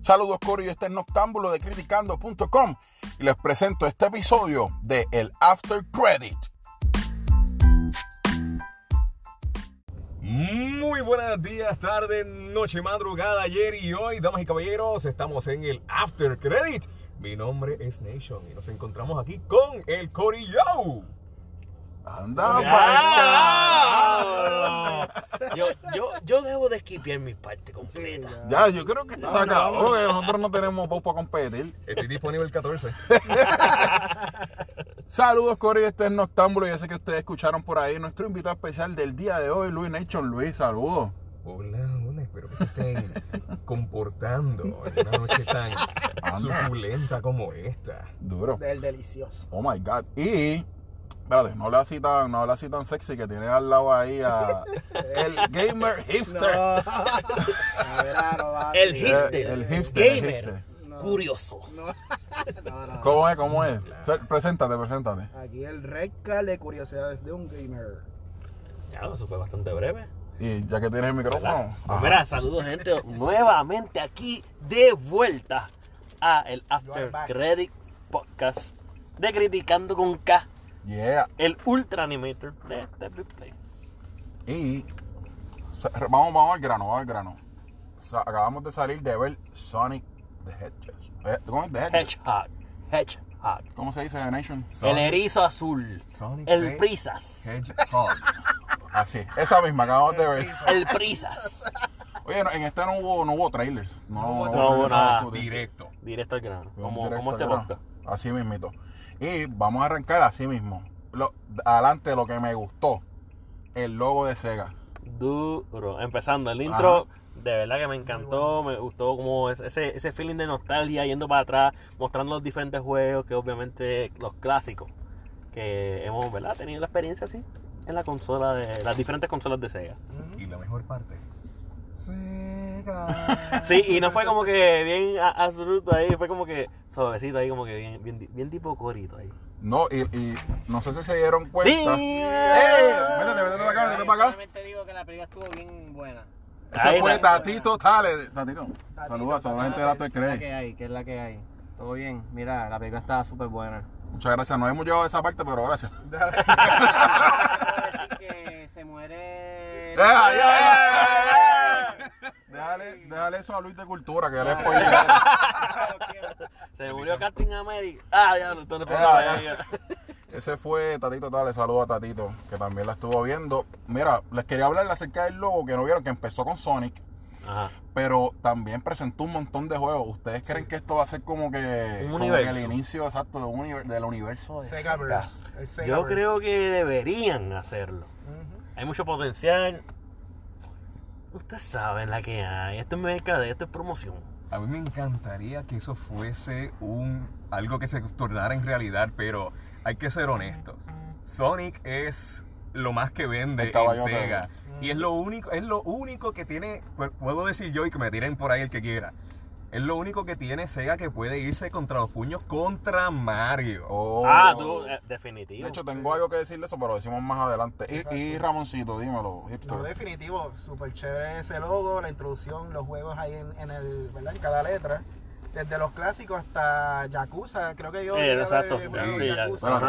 Saludos Cory, este es Noctámbulo de Criticando.com y les presento este episodio de El After Credit. Muy buenos días, tarde, noche, madrugada, ayer y hoy, damas y caballeros, estamos en el After Credit. Mi nombre es Nation y nos encontramos aquí con el Cory Yo. Anda, Yo, yo, yo debo de esquipear mi parte completa. Ya, yo creo que esto se acabó, que nosotros no tenemos voz para competir. Estoy disponible el 14. Saludos Cory, este es Noctámbulo y ya sé que ustedes escucharon por ahí nuestro invitado especial del día de hoy, Luis Nation. Luis, saludos. Hola, hola, espero que se estén comportando en una noche tan suculenta como esta. Duro. Del delicioso. Oh my God. Y, espérate, no habla así tan, no habla así tan sexy que tiene al lado ahí a el gamer hipster. No. Claro. El Eh, hipster, el hipster, el gamer, hipster. curioso. No, no, no. ¿Cómo es? ¿Cómo es? So, Preséntate, preséntate. Aquí el Redcal de curiosidades de un gamer. Ya, eso fue bastante breve. Y ya que tienes el micrófono. Pues mira, saludos gente, nuevamente aquí de vuelta a el After. Credit Podcast de Criticando con K, Yeah. el Ultra Animator de Devil Play. Y vamos, vamos al grano, vamos al grano. Sa- acabamos de salir de ver Sonic the Hedgehog. Eh, ¿Cómo es? The Hedgehog. Hedgehog, Hedgehog, ¿Cómo se dice The Nation? el erizo azul, Sonic el Prisas, Hedgehog. Así, esa misma acabamos de ver. el Prisas. Oye, no, en este no hubo, no hubo trailers. No, hubo No hubo trailers nada. Directo. Directo al grano, como, directo como este podcast. Así mismito. Y vamos a arrancar así mismo. Lo, adelante lo que me gustó. El logo de Sega. Duro. Empezando, el intro, de verdad que me encantó, me gustó como es- ese, ese feeling de nostalgia yendo para atrás, mostrando los diferentes juegos, que obviamente los clásicos, que hemos ¿verdad? tenido la experiencia así en la consola de las diferentes consolas de Sega. Y la mejor parte. Sí, y no fue como que bien absoluto ahí, fue como que suavecito ahí, como que bien, bien, bien tipo corito ahí. No, y, y no sé si se dieron cuenta. ¡Eh! Métete, métete para acá, métete para acá. Solamente digo que la película estuvo bien buena. Ese Ahí fue. Tatito Tale. Tatito. Saludos a la gente de la ¿Qué la Credit. que hay? ¿Qué es la que hay? Todo bien. Mira, la película está súper buena. Muchas gracias. No hemos llegado a esa parte, pero gracias. decir que se muere. ¡Ya, ya, ya! Déjale, déjale eso a Luis de Cultura, que él es spoilero. Se murió Captain America. Ah, ya, no, esto no Ya, ya. ya, ya. Ese fue Tatito Tale. Saludos a Tatito, que también la estuvo viendo. Mira, les quería hablar acerca del logo que no vieron, que empezó con Sonic. Ajá. pero también presentó un montón de juegos. ¿Ustedes creen que esto va a ser como que, Un como que el inicio exacto de un univer- del universo de Sega? El Yo creo que deberían hacerlo. Hay mucho potencial. Ustedes saben la que hay. Esto es mercadeo, esto es promoción. A mí me encantaría que eso fuese un algo que se tornara en realidad, pero hay que ser honestos. Sonic es lo más que vende en. Sega. Y es lo único, es lo único que tiene, pu- puedo decir yo y que me tiren por ahí el que quiera. Es lo único que tiene Sega que puede irse contra los puños contra Mario. Oh. Ah, tú, eh, definitivo. De hecho, tengo algo que decirle eso, pero lo decimos más adelante. Y, y Ramoncito, dímelo, hipster. No, definitivo, súper chévere ese logo, la introducción, los juegos ahí en, en el, ¿verdad? En cada letra. Desde los clásicos hasta Yakuza, creo que yo. Exacto, sí,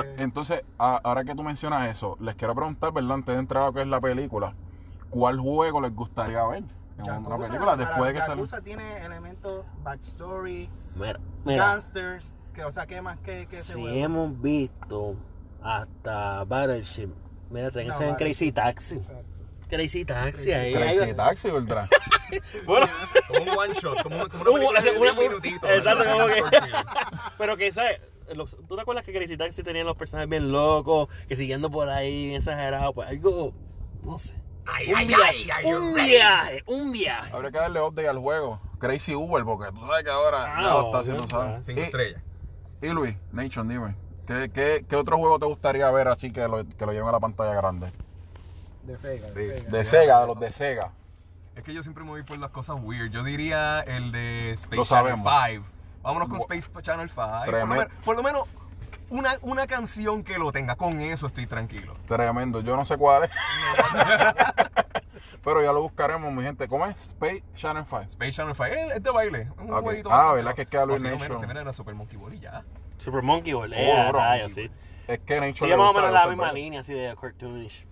que- entonces, a- ahora que tú mencionas eso, les quiero preguntar, ¿verdad? Antes de entrar a lo que es la película, ¿cuál juego les gustaría ver en una Yakuza, película después de que? Yakuza tiene elementos backstory, Mira, mira. gangsters, que, o sea, ¿qué más que, que Si juego? hemos visto hasta Battleship. Mira, tenés No, en. Crazy Taxi. Exacto. Crazy Taxi. Crazy ahí, Crazy Taxi, ¿verdad? Bueno, Como un one shot, como, como una película de una- 10 minutitos. exacto, como que- pero que, ¿sabes? Los- ¿Tú te acuerdas que Crazy Taxi tenían los personajes bien locos, que siguiendo por ahí, bien exagerados? Pues algo, no sé. Ay, un ay, viaje, ay, un viaje, un viaje. Habría que darle update al juego. Crazy Uber, porque tú sabes que ahora Ah, lo está haciendo, ¿sabes? Cinco Y- estrellas. Y Luis, Nation, dime, ¿qué, qué, qué otro juego te gustaría ver así que lo, que lo lleven a la pantalla grande? De Sega. De- De Sega. De Sega, de los de Sega. Es que yo siempre me voy por las cosas weird. Yo diría el de Space Lo Channel sabemos. 5. Vámonos con Space Channel 5. Por lo, Tremendo. menos, por lo menos una, una canción que lo tenga. Con eso estoy tranquilo. Tremendo, yo no sé cuál es. Pero ya lo buscaremos, mi gente. ¿Cómo es? Space Channel 5. Space Channel 5 es, es de baile. es Un Ok. jueguito Ah, ¿verdad que es que a Luis Nation? se viene la Super Monkey Ball y ya. Super Monkey Ball. Eh, sí. Es que a Nature Sigue le más o gusta, menos la misma baile. línea así de cartoonish.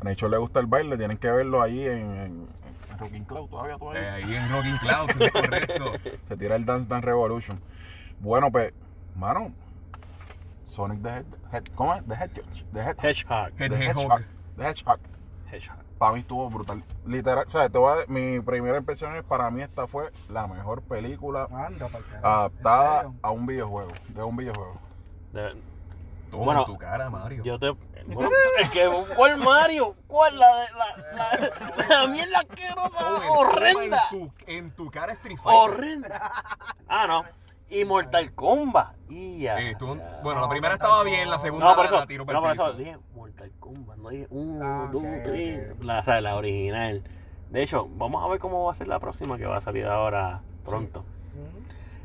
A Nature le gusta el baile, tienen que verlo ahí en, en, en Rocking Cloud todavía, Eh, todavía. ahí en Rocking Clouds, es correcto. Se tira el Dance Dance Revolution. Bueno, pues, mano, Sonic the Head, Head- ¿cómo es? The Hedgehog. The Head, Hedgehog. Head- the Hedgehog. Hedgehog. The Hedgehog. Hedgehog. Para mí estuvo brutal. Literal, o sea, te voy a- mi primera impresión es para mí esta fue la mejor película Anda, adaptada a un videojuego, de un videojuego. De- Toma Bueno, en tu cara, Mario. Yo te. Bueno, es que, ¿cuál Mario? ¿Cuál? La, de- la, la, la mierda asquerosa, horrenda. En tu, en tu cara Fighter. Horrenda. Ah, no. Y Mortal Kombat. Y ya. Eh, tú- ya. bueno, la primera estaba bien, la segunda No, por eso, la tiro no, por eso dije Mortal Kombat, no dije uno, Ah, dos, tres, la, o sea, la original. De hecho, vamos a ver cómo va a ser la próxima que va a salir ahora pronto.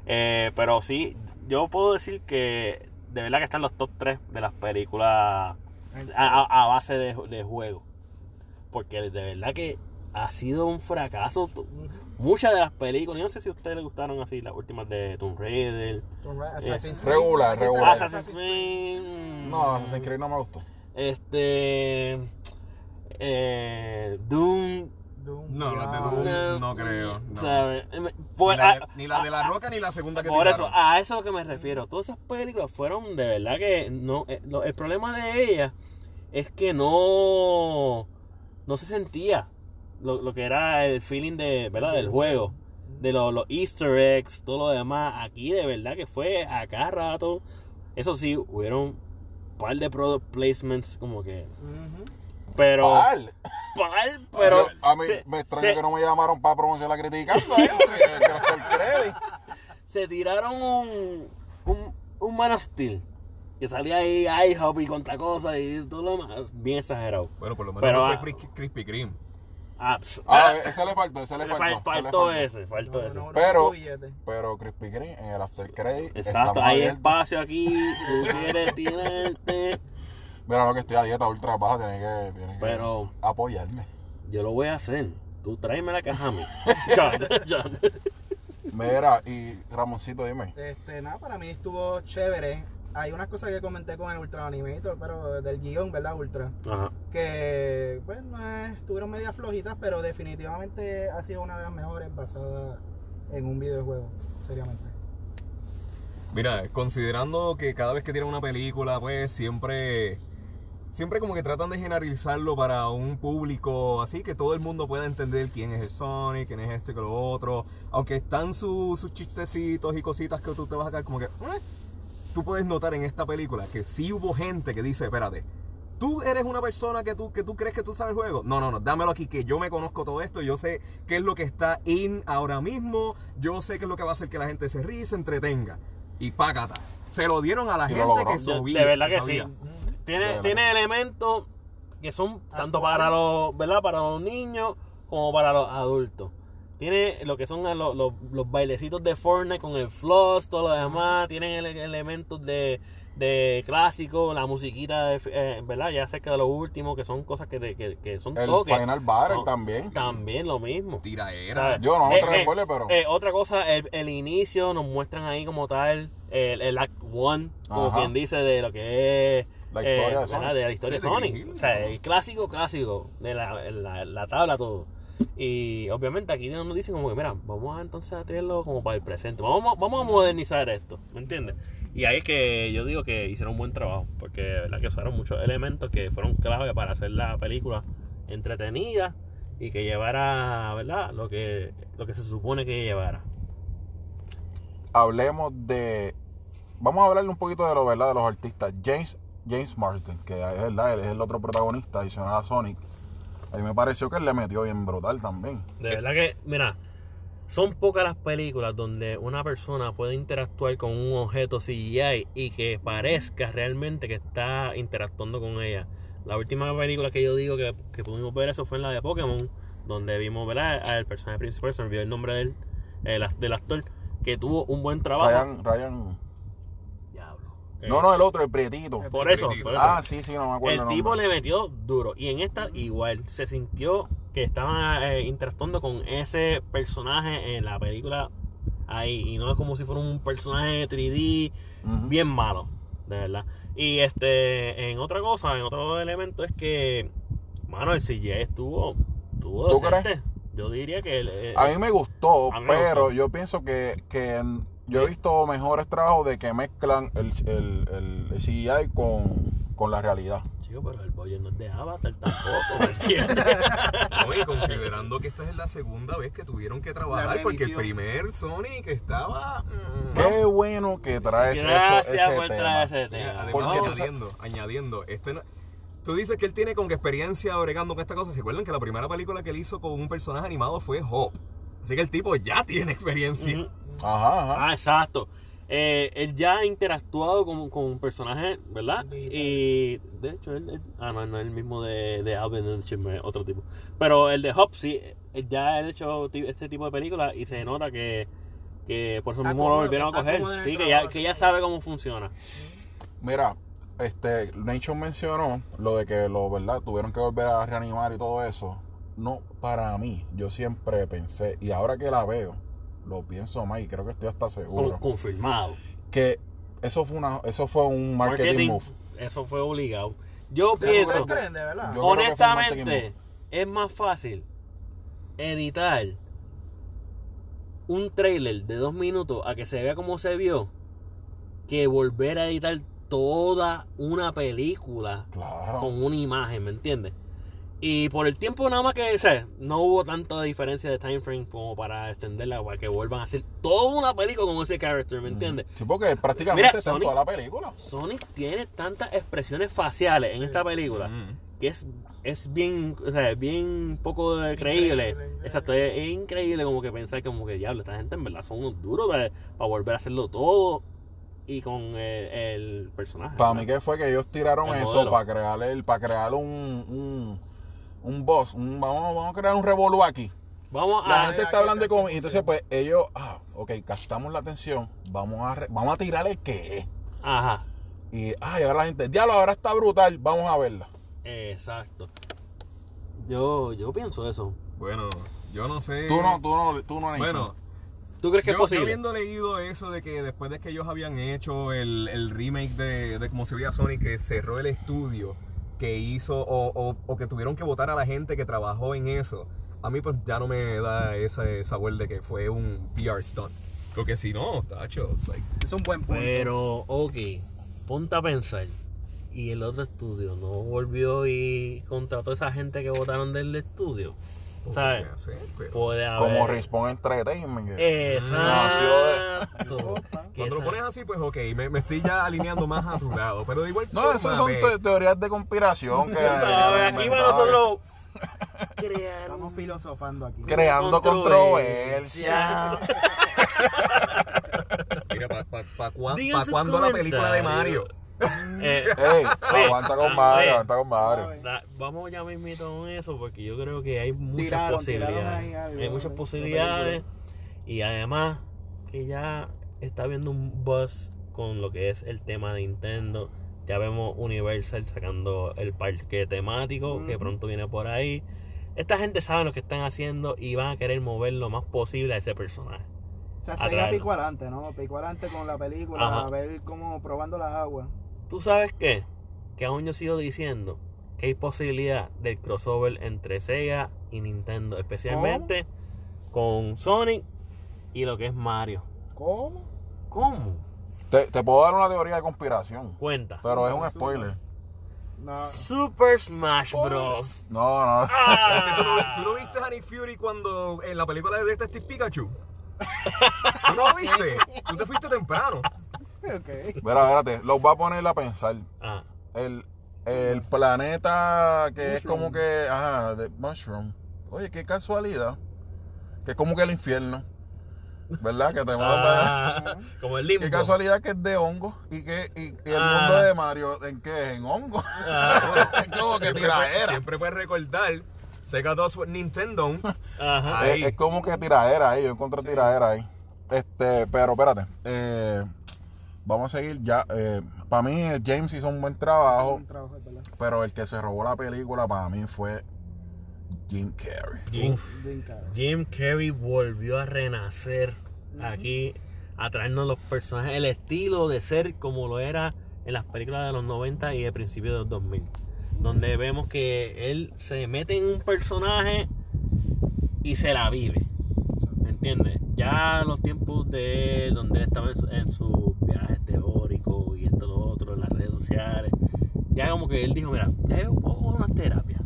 Eh, pero sí, yo puedo decir que de verdad que están los top 3 de las películas ¿En a, base de, de juego. Porque de verdad que ha sido un fracaso. Muchas de las películas, yo no sé si a ustedes les gustaron así, las últimas de Tomb Raider, Tomb Ra- Eh, Assassin's Creed. regular, ¿Qué regular. Assassin's Creed? No, Assassin's Creed no me gustó. Este. Eh, Doom. Doom, No, las de. Doom. No creo, no. ¿sabes? Ni la, a- de, ni la de la roca ni la segunda que por eso, a eso es lo que me refiero. Todas esas películas fueron de verdad que no. eh, lo- el problema de ellas es que no. No se sentía lo, lo que era el feeling de, ¿verdad? del juego. De lo- los easter eggs, todo lo demás. Aquí de verdad que fue a cada rato. Eso sí, hubieron un par de product placements como que. Pero. Pal. Par, pero. A mí se- me extraña se- que no me llamaron para promocionar criticando, ¿eh? Porque se tiraron un, un, un Man of Steel. Que salía ahí IHOP y contra cosas y todo lo demás. Bien exagerado. Bueno, por lo menos Pero, no fue Kris- Krispy Kreme. Ah, Ah, ah, ese le faltó, ese le le faltó. faltó faltó. ese, faltó No, ese. no, no, Pero-. Pero Crispy Green en el After Credit. Exacto, hay espacio aquí. Tú quieres tirarte. Mira lo que estoy a dieta ultra baja, tiene que, tiene que Pero- apoyarme. Yo lo voy a hacer. Tú tráeme la caja a mí. John, John. Mira, y Ramoncito, dime. Este, nada, para mí estuvo chévere. Hay unas cosas que comenté con el Ultra Animator, pero del guion, ¿verdad? Ultra. Ajá. Que, pues, no es- estuvieron medias flojitas, pero definitivamente ha sido una de las mejores basadas en un videojuego, seriamente. Mira, considerando que cada vez que tiran una película, pues siempre. Siempre como que tratan de generalizarlo para un público así que todo el mundo pueda entender quién es el Sonic, quién es esto y que lo otro. Aunque están sus sus chistecitos y cositas que tú te vas a caer como que. "Eh". Tú puedes notar en esta película que sí hubo gente que dice, espérate, tú eres una persona que tú, que tú crees que tú sabes el juego. No, no, no, dámelo aquí, que yo me conozco todo esto, yo sé qué es lo que está in ahora mismo, yo sé qué es lo que va a hacer que la gente se ríe y se entretenga. Y págata. Se lo dieron a la Y gente que sabía. de verdad que sí. Tiene, tiene elementos que son tanto para los, ¿verdad? Para los niños como para los adultos. Tiene lo que son los, los, los bailecitos de Fortnite con el floss, todo lo demás. Tienen ele- elementos de, de clásico, la musiquita, de, eh, ¿verdad? Ya cerca de lo último, que son cosas que, te- que, que son El toques. Final Battle Son- también. También lo mismo. Tiraera. ¿sabes? Yo no, no Eh, trae eh, spoiler, pero- eh, otra cosa, el, el inicio nos muestran ahí como tal el, el Act One, como Ajá. quien dice, de lo que es La historia de. Sonic. de la historia Sí, de sí, Sonic. sí. O sea, el clásico, clásico, de la, la, la tabla, todo. Y obviamente aquí nos dicen como que, mira, vamos a entonces a tenerlo como para el presente. Vamos, vamos a modernizar esto, ¿me entiendes? Y ahí es que yo digo que hicieron un buen trabajo, porque de verdad que usaron muchos elementos que fueron clave para hacer la película entretenida y que llevara, ¿verdad? Lo que, lo que se supone que llevara. Hablemos de. Vamos a hablarle un poquito de lo verdad de los artistas. James, James Marsden, que es verdad, es el otro protagonista adicional a Sonic. A mí me pareció que él le metió bien brutal también. De verdad que, mira, son pocas las películas donde una persona puede interactuar con un objeto CGI y que parezca realmente que está interactuando con ella. La última película que yo digo que, que pudimos ver eso fue en la de Pokémon, donde vimos ¿verdad? al personaje principal, se me olvidó el nombre de él, el, del actor, que tuvo un buen trabajo. Ryan, Ryan. No, no, el otro, el prietito. Por eso, por eso. Ah, sí, sí, no me acuerdo. el el tipo le metió duro. Y en esta igual se sintió que estaba eh, interactuando con ese personaje en la película ahí. Y no es como si fuera un personaje 3D Ujú. bien malo, de verdad. Y este, en otra cosa, en otro elemento es que, mano, el CGI estuvo, estuvo ¿Tú decente. crees? Yo diría que... el- eh, A mí me gustó, A mí me pero gustó. yo pienso que, que en- yo he visto mejores trabajos de que mezclan el, el, el- el CGI con, con la realidad. Chico, pero el bollo no es de Avatar tampoco, ¿me entiendes? Oye, considerando que esta es la segunda vez que tuvieron que trabajar, porque el primer Sonic estaba. mm, Qué bueno que traes eso, Gracias ese por tema. traer ese tema. además, Porque añadiendo, añadiendo, este no- tú dices que él tiene como que experiencia bregando con esta cosa. Recuerden que la primera película que él hizo con un personaje animado fue Hop. Así que el tipo ya tiene experiencia. Ujú. Ajá, ajá. Ah, exacto. Eh, él ya ha interactuado con, con un personaje, ¿verdad? Y de hecho, él, él- ah, no, no es el mismo de, de Alvin the Chipmunk, otro tipo. Pero el de Hop, sí, él ya ha hecho este tipo de películas y se nota que, que por eso Está mismo lo volvieron a coger. el Sí, que ya, que ya sabe cómo funciona. Mira, este, Nation mencionó lo de que lo, ¿verdad? Tuvieron que volver a reanimar y todo eso. No, para mí, yo siempre pensé, y ahora que la veo, lo pienso más y creo que estoy hasta Con- seguro, confirmado. que eso fue una, eso fue un marketing, Marketing, move. eso fue obligado. Yo ¿Ustedes pienso? Yo- honestamente, es más fácil editar un trailer de dos minutos a que se vea como se vio que volver a editar toda una película Claro. con una imagen, ¿me entiendes? Y por el tiempo nada más que, o sea, no hubo tanta diferencia de time frame como para extenderla, para que vuelvan a hacer toda una película con ese character, ¿me entiendes? Sí, porque prácticamente Mira, Sonic- toda la película. Sonic tiene tantas expresiones faciales en esta película Mm. que es, es bien, o sea, bien poco creíble. Increíble. Exacto, es, es increíble como que pensar como que diablo, esta gente en verdad son unos duros para, para volver a hacerlo todo y con el, el personaje. Para mí que fue que ellos tiraron El eso modelo. para crear el, para crear un, un, un boss, un- vamos, vamos a crear un revolú aquí. Vamos La a... gente está hablando de cómic, y entonces pues ellos, ah, ok, captamos la atención, vamos a, re- vamos a tirar el que. Ajá, Y, ay, ahora la gente, diablo, ahora está brutal, vamos a verla. exacto. Yo, yo pienso eso. Bueno, yo no sé. Tú no, tú no, tú no. Bueno, ¿Tú crees que yo, es posible? yo habiendo leído eso de que después de que ellos habían hecho el, el remake de, de cómo se veía Sonic, que cerró el estudio, que hizo, o, o- o que tuvieron que votar a la gente que trabajó en eso, a mí pues ya no me da ese sabor de que fue un PR stunt. Porque si no, tacho, it's like, Es un buen punto. Pero, ok, ponte a pensar. Y el otro estudio no volvió y contrató a esa gente que votaron del estudio. ¿Sabes? ser, pero- Puede haber. Como Respawn Entertainment. que- Exacto. Cuando lo pones así, pues ok, me, me estoy ya alineando más a tu lado. Pero de igual No, esas son te- teorías de conspiración que sabes, aquí nosotros crear Estamos filosofando aquí. creando Controversia. controversia. Mira, ¿para pa, pa, pa cuándo la película de. Mario? Eh, Ey, aguanta con Mario, Oye. aguanta con da- vamos ya mismito con eso porque yo creo que hay muchas Tiraron, posibilidades. tiraron ahí algo, hay muchas ¿no? posibilidades y además que ya está habiendo un buzz con lo que es el tema de Nintendo. Ya vemos Universal sacando el parque temático que Ujú. pronto viene por ahí. Esta gente sabe lo que están haciendo y van a querer mover lo más posible a ese personaje. O sea, Atraerlo. Sega picó adelante, ¿no? Picó adelante con la película, Ajá. a ver cómo probando las aguas. ¿Tú sabes qué? Que aún yo sigo diciendo que hay posibilidad del crossover entre Sega y Nintendo, especialmente con Sonic y lo que es Mario. ¿Cómo? ¿Cómo? Te, te puedo dar una teoría de conspiración, Cuenta. pero es un spoiler. No. Super Smash Bros. No, no. ¿Tú, no, tú no viste a Nick Fury cuando en la película de Detective Pikachu? ¿Tú no lo viste? Tú te fuiste temprano. Ok. Mira, espérate, los voy a poner a pensar. Ah, El, el planeta que es como que, ajá, de Mushroom. Oye, qué casualidad. Que es como que el infierno. ¿Verdad? Que te Ah, como el limbo. Qué casualidad que es de hongo y que y, y el Ah. mundo de Mario, ¿en qué es? En hongo. Ah, es como que Siempre, tiraera. siempre puedes recordar Sega 2 Nintendo. ajá. Ahí. Es, es como que tiraera ahí, yo encontré tiraera ahí. Este, pero espérate. eh, vamos a seguir ya. para mí, James hizo un buen trabajo, Un trabajo, es verdad. pero el que se robó la película para mí fue Jim Carrey. Jim. Jim Carrey volvió a renacer aquí, a traernos los personajes, el estilo de ser como lo era en las películas de los 90 y de principios de los 2000. Donde vemos que él se mete en un personaje y se la vive. ¿Me entiendes? Ya los tiempos de él, donde él estaba en, su- en sus viajes teóricos y esto, lo otro, en las redes sociales, ya como que él dijo, mira, ya una terapia.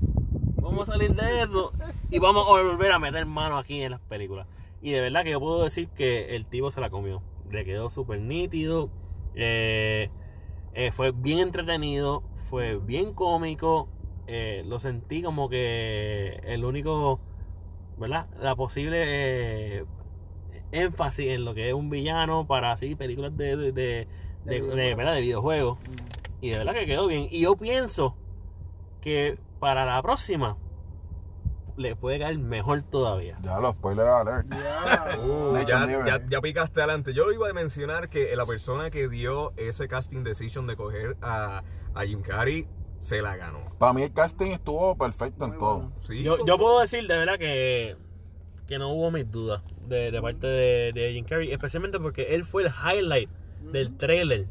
Vamos a salir de eso y vamos a volver a meter mano aquí en las películas. Y de verdad que yo puedo decir que el tipo se la comió. Le quedó súper nítido. eh, eh, fue bien entretenido. Fue bien cómico. eh, lo sentí como que el único, ¿verdad? La posible énfasis en lo que es un villano para así películas de, de, de, de- De de- videojuegos. ¿verdad? de videojuegos. Y de verdad que quedó bien. Y yo pienso que para la próxima le puede caer mejor todavía. Ya los spoiler alert. Ya. Uh, ya, ya, ya picaste adelante. Yo iba a mencionar que la persona que dio ese casting decision de coger a, a Jim Carrey se la ganó. Para mí el casting estuvo perfecto en todo. Sí, Yo, yo puedo decir de verdad que, que no hubo mis dudas de, de parte de, de Jim Carrey, especialmente porque él fue el highlight del trailer.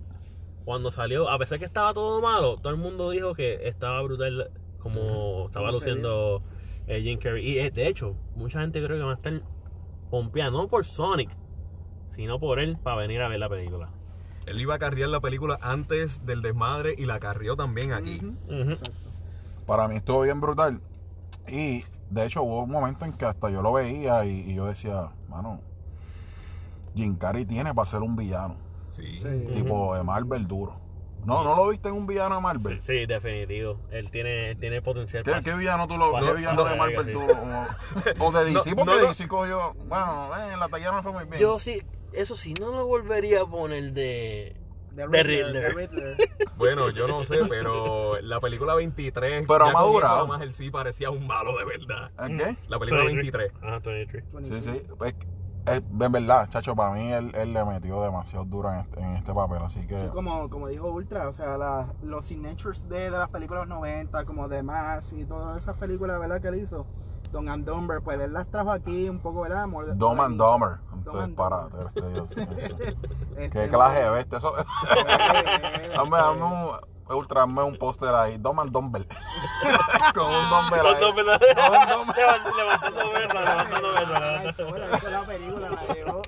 Cuando salió, a pesar que estaba todo malo, todo el mundo dijo que estaba brutal como estaba luciendo eh, Jim Carrey. Y eh, de hecho, mucha gente creo que va a estar pompeando, no por Sonic, sino por él para venir a ver la película. Él iba a carrear la película antes del desmadre y la carrió también aquí. Para mí estuvo bien brutal. Y de hecho hubo un momento en que hasta yo lo veía y, y yo decía, mano, Jim Carrey tiene para ser un villano. Sí. Sí. Tipo de Marvel duro. No, ¿no lo viste en un villano de Marvel? Sí, definitivo. Él tiene, él tiene potencial ¿Qué, para- qué villano tú lo ¿Qué villano de Marvel sí. tú lo- O, o de DC, No, porque no lo- DC cogió. Bueno, eh, la talla no fue muy bien. Yo sí, eso sí, no lo volvería a poner de... The Riddler. The Riddler. Bueno, yo no sé, pero la película 23. Pero ya madurado. nomás él sí parecía un malo de verdad. ¿El qué? La película 23. 23. Ajá, 23. Sí, sí. Es, es- en verdad, chacho, para mí él, él le metió demasiado duro en este, en este papel, así que. Sí, como, como dijo Ultra, o sea, la- los signatures de, de las películas 90, como The Mask y todas esas películas, ¿verdad? Que él hizo, Don and Dumber, pues él las trajo aquí un poco, ¿verdad? Dumb and. Dumber. Dumb Entonces, para, Dumber. este, eso. Este, Qué clase de bestia. Eso, eh, dame, dame un, ultra, dame un póster ahí. Dumb and Dumber. Con un Los ahí. Con un Levantando mesas, levantando sola, hizo la película, la llevó.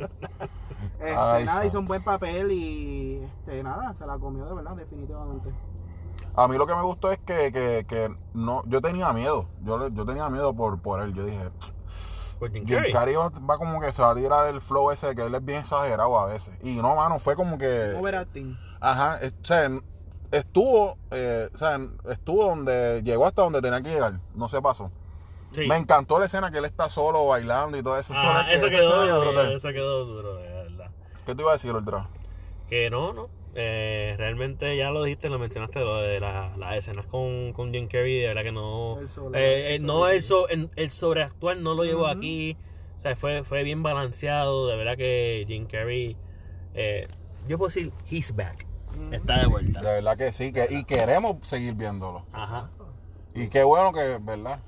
Este, Ay, nada, hizo santo. un buen papel y este, nada, se la comió de verdad, definitivamente. A mí lo que me gustó es que, que, que no, yo tenía miedo. Yo, le- yo tenía miedo por, por él. Yo dije, Por Jim Jim Carrey. Carrey va, va como que se va a tirar el flow ese que él es bien exagerado a veces. Y no, mano, fue como que. Overacting. Ajá, es- o sea, estuvo, eh, o sea, estuvo donde llegó hasta donde tenía que llegar. No se pasó. Sí. Me encantó la escena que él está solo bailando y todo eso. Ajá, Eso, quedó eso quedó duro, de verdad. ¿Qué te iba a decir, Ultra? Que no, no. Eh, realmente ya lo dijiste, lo mencionaste, lo de la- las escenas con, con Jim Carrey, de verdad que no. El eh, eh, el no el, so- el, el sobreactuar no lo llevó Ujú. aquí. O sea, fue, fue bien balanceado. De verdad que Jim Carrey. eh, yo puedo decir, he's back. Está de De vuelta. verdad que sí, que, y queremos seguir viéndolo. Ajá. Y qué bueno que, ¿verdad?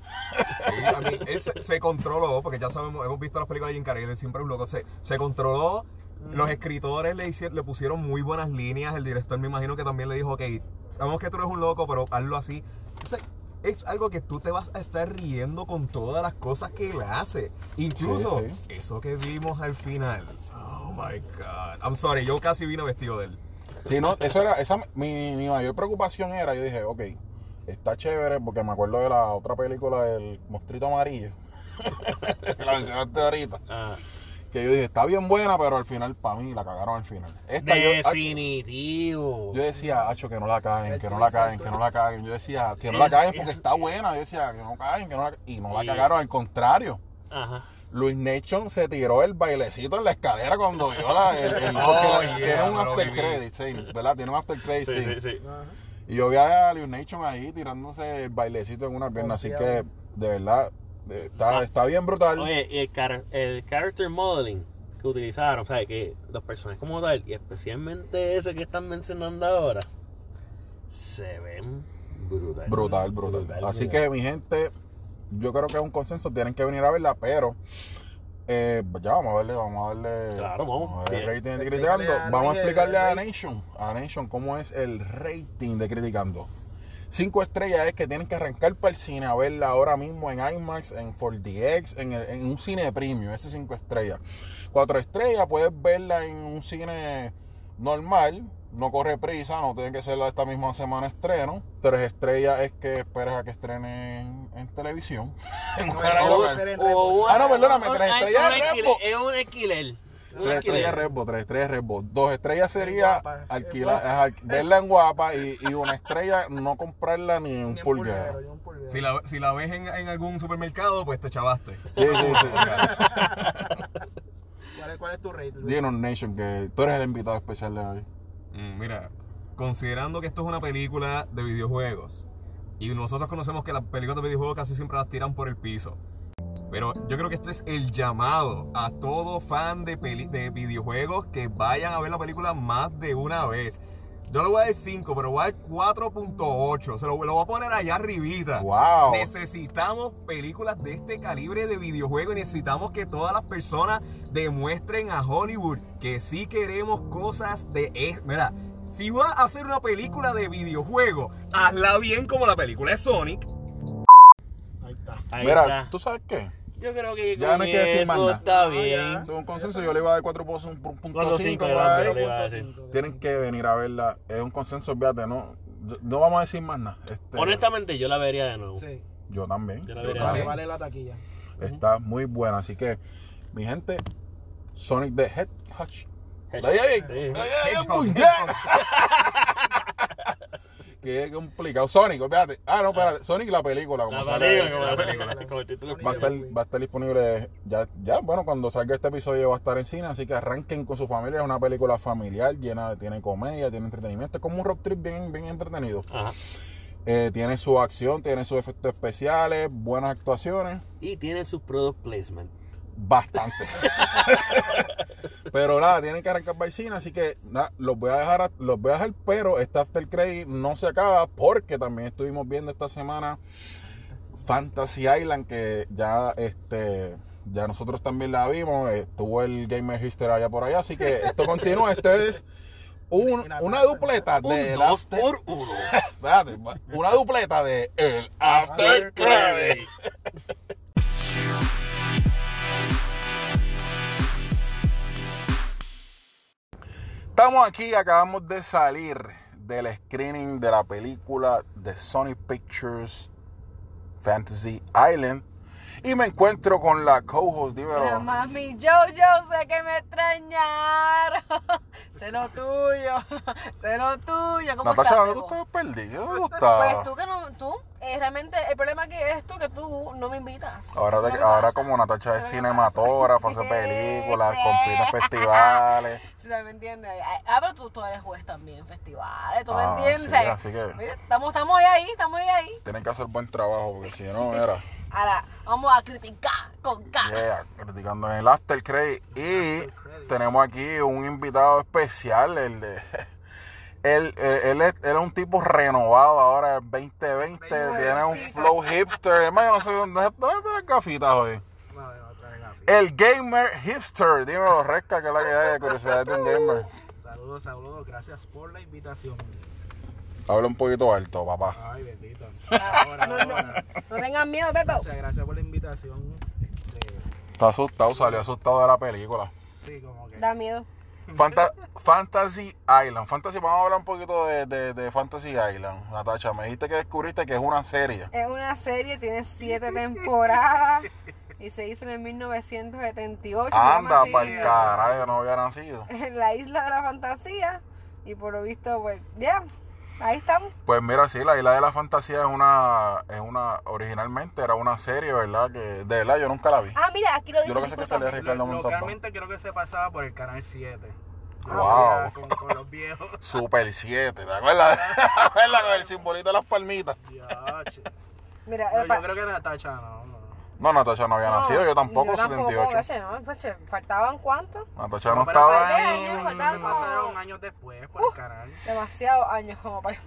Sí, a mí, él se, se controló, porque ya sabemos, hemos visto las películas de Jim Carrey, él siempre es un loco. Se, se controló, los escritores le, hicieron, le pusieron muy buenas líneas, el director me imagino que también le dijo, ok, sabemos que tú eres un loco, pero hazlo así. O sea, es algo que tú te vas a estar riendo con todas las cosas que él hace. Incluso Sí, sí. eso que vimos al final. Oh my God. I'm sorry, yo casi vine vestido de él. Sí, no, eso era, esa, mi, mi mayor preocupación era, yo dije, ok, está chévere, porque me acuerdo de la otra película del Mostrito Amarillo, que la mencionaste ahorita, Ah, que yo dije, está bien buena, pero al final, para mí, la cagaron al final. Esta, yo, acho, definitivo. yo decía, hacho, que no la caguen, que no la caguen, que no la caguen. Yo decía, que no la caguen porque es- está buena. Yo decía, que no caguen, que no la Y no la Sí. cagaron, al contrario. Ajá. Luis Nation se tiró el bailecito en la escalera cuando vio la. El, el- Oh, porque yeah, tiene un after credit, sí, ¿verdad? Tiene un after credit, Sí, sí. sí, sí. Y yo vi a Luis Nation ahí tirándose el bailecito en una pierna, así que de verdad de- está, está bien brutal. Oye, y el, car- el character modeling que utilizaron, o sea, que los personajes como tal, y especialmente ese que están mencionando ahora, se ven brutal. Brutal, brutal. Así que, mi gente, yo creo que es un consenso. Tienen que venir a verla, pero. eh, ya, vamos a darle, vamos a darle. Claro, vamos. a darle Bien. rating de criticando. Vamos a explicarle a. Nation, a Nation, cómo es el rating de criticando. Cinco estrellas es que tienen que arrancar para el cine a verla ahora mismo en IMAX, en 4DX, en, el- en un cine premium, ese es cinco estrellas. Cuatro estrellas puedes verla en un cine normal, no corre prisa, no tiene que ser esta misma semana estreno. Tres estrellas es que esperes a que estrene en, en televisión. En O un- Ah, no, perdóname, tres estrellas Redbox. Es un alquiler. Un Tres estrellas alquiler. Redbox, tres estrellas Redbox. Dos estrellas sería guapa, alquilar, es verla en guapa y, y una estrella no comprarla ni en en pulguero. Si la, si la ves en, en algún supermercado, pues te chavaste. Sí, sí, sí. ¿Cuál es, cuál es tu rate? Dinos Nation que tú eres el invitado especial de hoy. Mm, mira, considerando que esto es una película de videojuegos y nosotros conocemos que las películas de videojuegos casi siempre las tiran por el piso. Pero yo creo que este es el llamado a todo fan de, peli- de videojuegos que vayan a ver la película más de una vez. Yo le voy a dar 5, pero voy a dar 4.8. Se lo, lo voy a poner allá arribita. Wow. Necesitamos películas de este calibre de videojuego y necesitamos que todas las personas demuestren a Hollywood que sí queremos cosas de... es- Mira, si vas a hacer una película de videojuego, hazla bien como la película de Sonic. Ahí está. Ahí Mira, está. ¿tú sabes qué? Yo creo que Ya con no hay que decir más eso nada. está No, bien. consenso, yo le iba a dar 4.5 4.5 por le ahí. iba a decir. Tienen que venir a verla. Es un consenso, olvídate, no, no vamos a decir más nada. Este, Honestamente, yo la vería de nuevo. Sí. Yo también. Yo la yo vería. Vale, también. vale la taquilla. Está muy buena. Así que, mi gente, Sonic the Hedgehog. Ay, ay, Sí. ay, ay, ay, puñet. Qué complicado. Sonic, olvídate. Ah, no, espérate. Sonic la película. Como La sale- película, la. Va a, estar, va a estar disponible ya, ya, bueno, cuando salga este episodio va a estar en cine, así que arranquen con su familia, es una película familiar, llena de, tiene comedia, tiene entretenimiento, es como un road trip bien, bien entretenido. Ajá. Eh, tiene su acción, tiene sus efectos especiales, buenas actuaciones, Y tiene su product placement. bastantes. pero nada, tienen que arrancar cine, así que nada, los voy a dejar, los voy a dejar, pero este After Credit no se acaba porque también estuvimos viendo esta semana Fantasy Island que ya este ya nosotros también la vimos, estuvo el Gamer History allá por allá, así que esto continúa, esto es un- una dupleta de Un dos por uno. Espérate, una dupleta de el After Credit. Estamos aquí, acabamos de salir del screening de la película de Sony Pictures Fantasy Island y me encuentro con la co-host, Pero dímelo. mami, yo, yo sé que me extrañaron. sé lo tuyo, sé lo tuyo. ¿Cómo Natasha, estás? ¿dónde tú estabas perdido? ¿Dónde tú Pues estabas? tú que no, tú, eh, realmente el problema aquí es esto que tú no me invitas. Ahora, que ahora como Natacha es que cinematógrafa, hace películas, compite en festivales. Sí, ¿me entiendes? Ah, pero tú, tú eres juez también en festivales, ¿tú Ah, me entiendes? sí, así que- Estamos, estamos ahí, estamos ahí. Tienen que hacer buen trabajo porque si no, era Ahora, vamos a criticar con K. yeah, criticando en el After Credit. Y tenemos aquí un invitado especial, el de. Él, él, él es, él es un tipo renovado ahora, el 2020, tiene un flow hipster. Hermano, yo no sé dónde, dónde están las gafitas hoy. No, no. El gamer hipster, dímelo, Resca, que es la que hay de curiosidad de un gamer. Saludos, saludos. Gracias por la invitación. Habla un poquito alto, papá. Ay, bendito. Ahora, ahora. No tengan miedo, Pepe. Gracias, gracias por la invitación. Este, Está asustado, salió asustado de la película. sí, como que. Da miedo. Fanta- Fantasy Island. Fantasy, vamos a hablar un poquito de, de- de Fantasy Island. Natacha, me dijiste que descubriste que es una serie. Es una serie, tiene siete temporadas y se hizo en el 1978. se llama Anda, para el carajo, yo no había nacido. En la isla de la fantasía. Y por lo visto, pues, ya, ahí estamos. Pues mira, sí, la Isla de la Fantasía es una, es una, originalmente era una serie, ¿verdad? Que de verdad yo nunca la vi. Ah, mira, aquí lo dice. Yo lo que sé es que salía. Ricardo Montalbán. Localmente creo que se pasaba por el canal 7. Yo Wow. Con, con los viejos. Super 7, ¿te acuerdas? ¿Te acuerdas con el simbolito de las palmitas? Mira, No, pa- yo creo que Natacha no. no. No, Natasha no había nacido, yo tampoco, yo tampoco, 78. ese, ¿no? Pues, ¿Faltaban cuánto? Natasha No, no pero estaba ahí. años, Eso ¿verdad? pasaron años después por el canal. Demasiados años como para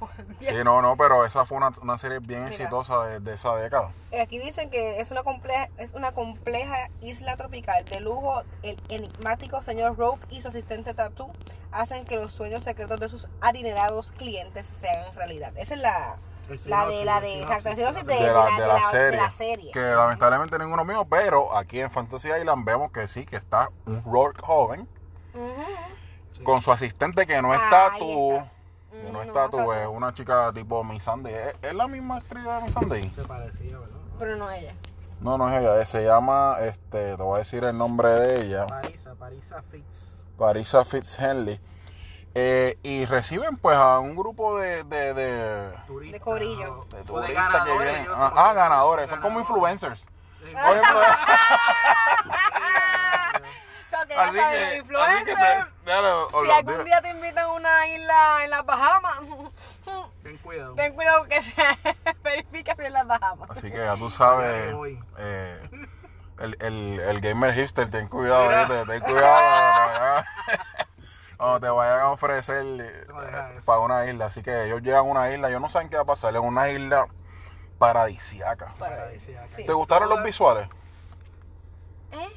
Sí, no, no, pero esa fue una, una serie bien Mira. exitosa de, de esa década. Aquí dicen que es una compleja, es una compleja isla tropical de lujo. El enigmático señor Rope y su asistente Tattoo hacen que los sueños secretos de sus adinerados clientes se hagan realidad. Esa es la, El la de la de exacto, de, la, serie. Que lamentablemente ninguno mío, pero aquí en Fantasy Island vemos que sí, que está un Rourke joven con su asistente que no está tú. Que no está tú, tú. es una chica tipo Miss Sunday. ¿Es, es la misma actriz de Miss Sunday? Se parecía, ¿verdad? Pero no ella. No, no es ella, se llama, este, te voy a decir el nombre de ella, Parisa, Parisa Fitz. Parisa Fitzhenley. Eh, y reciben pues a un grupo de, de, de, Turistas, De corillo. de turistas que vienen. Ah, ah, ganadores, son como influencers. Sí. Oye, pues, O sea, que ya así que, los así que influencers, te, dale, si algún día te invitan a una isla en las Bahamas, Ten cuidado. ten cuidado que se verifique si es en las Bahamas. Así que ya tú sabes, eh, el, el, el gamer hipster, ten cuidado. ¿viste? ten cuidado cuando te vayan- a ofrecer eh, No, para una isla. Así que ellos llegan a una isla, ellos no saben qué va a pasar, es una isla paradisiaca. Sí. ¿Te gustaron los visuales? ¿Eh?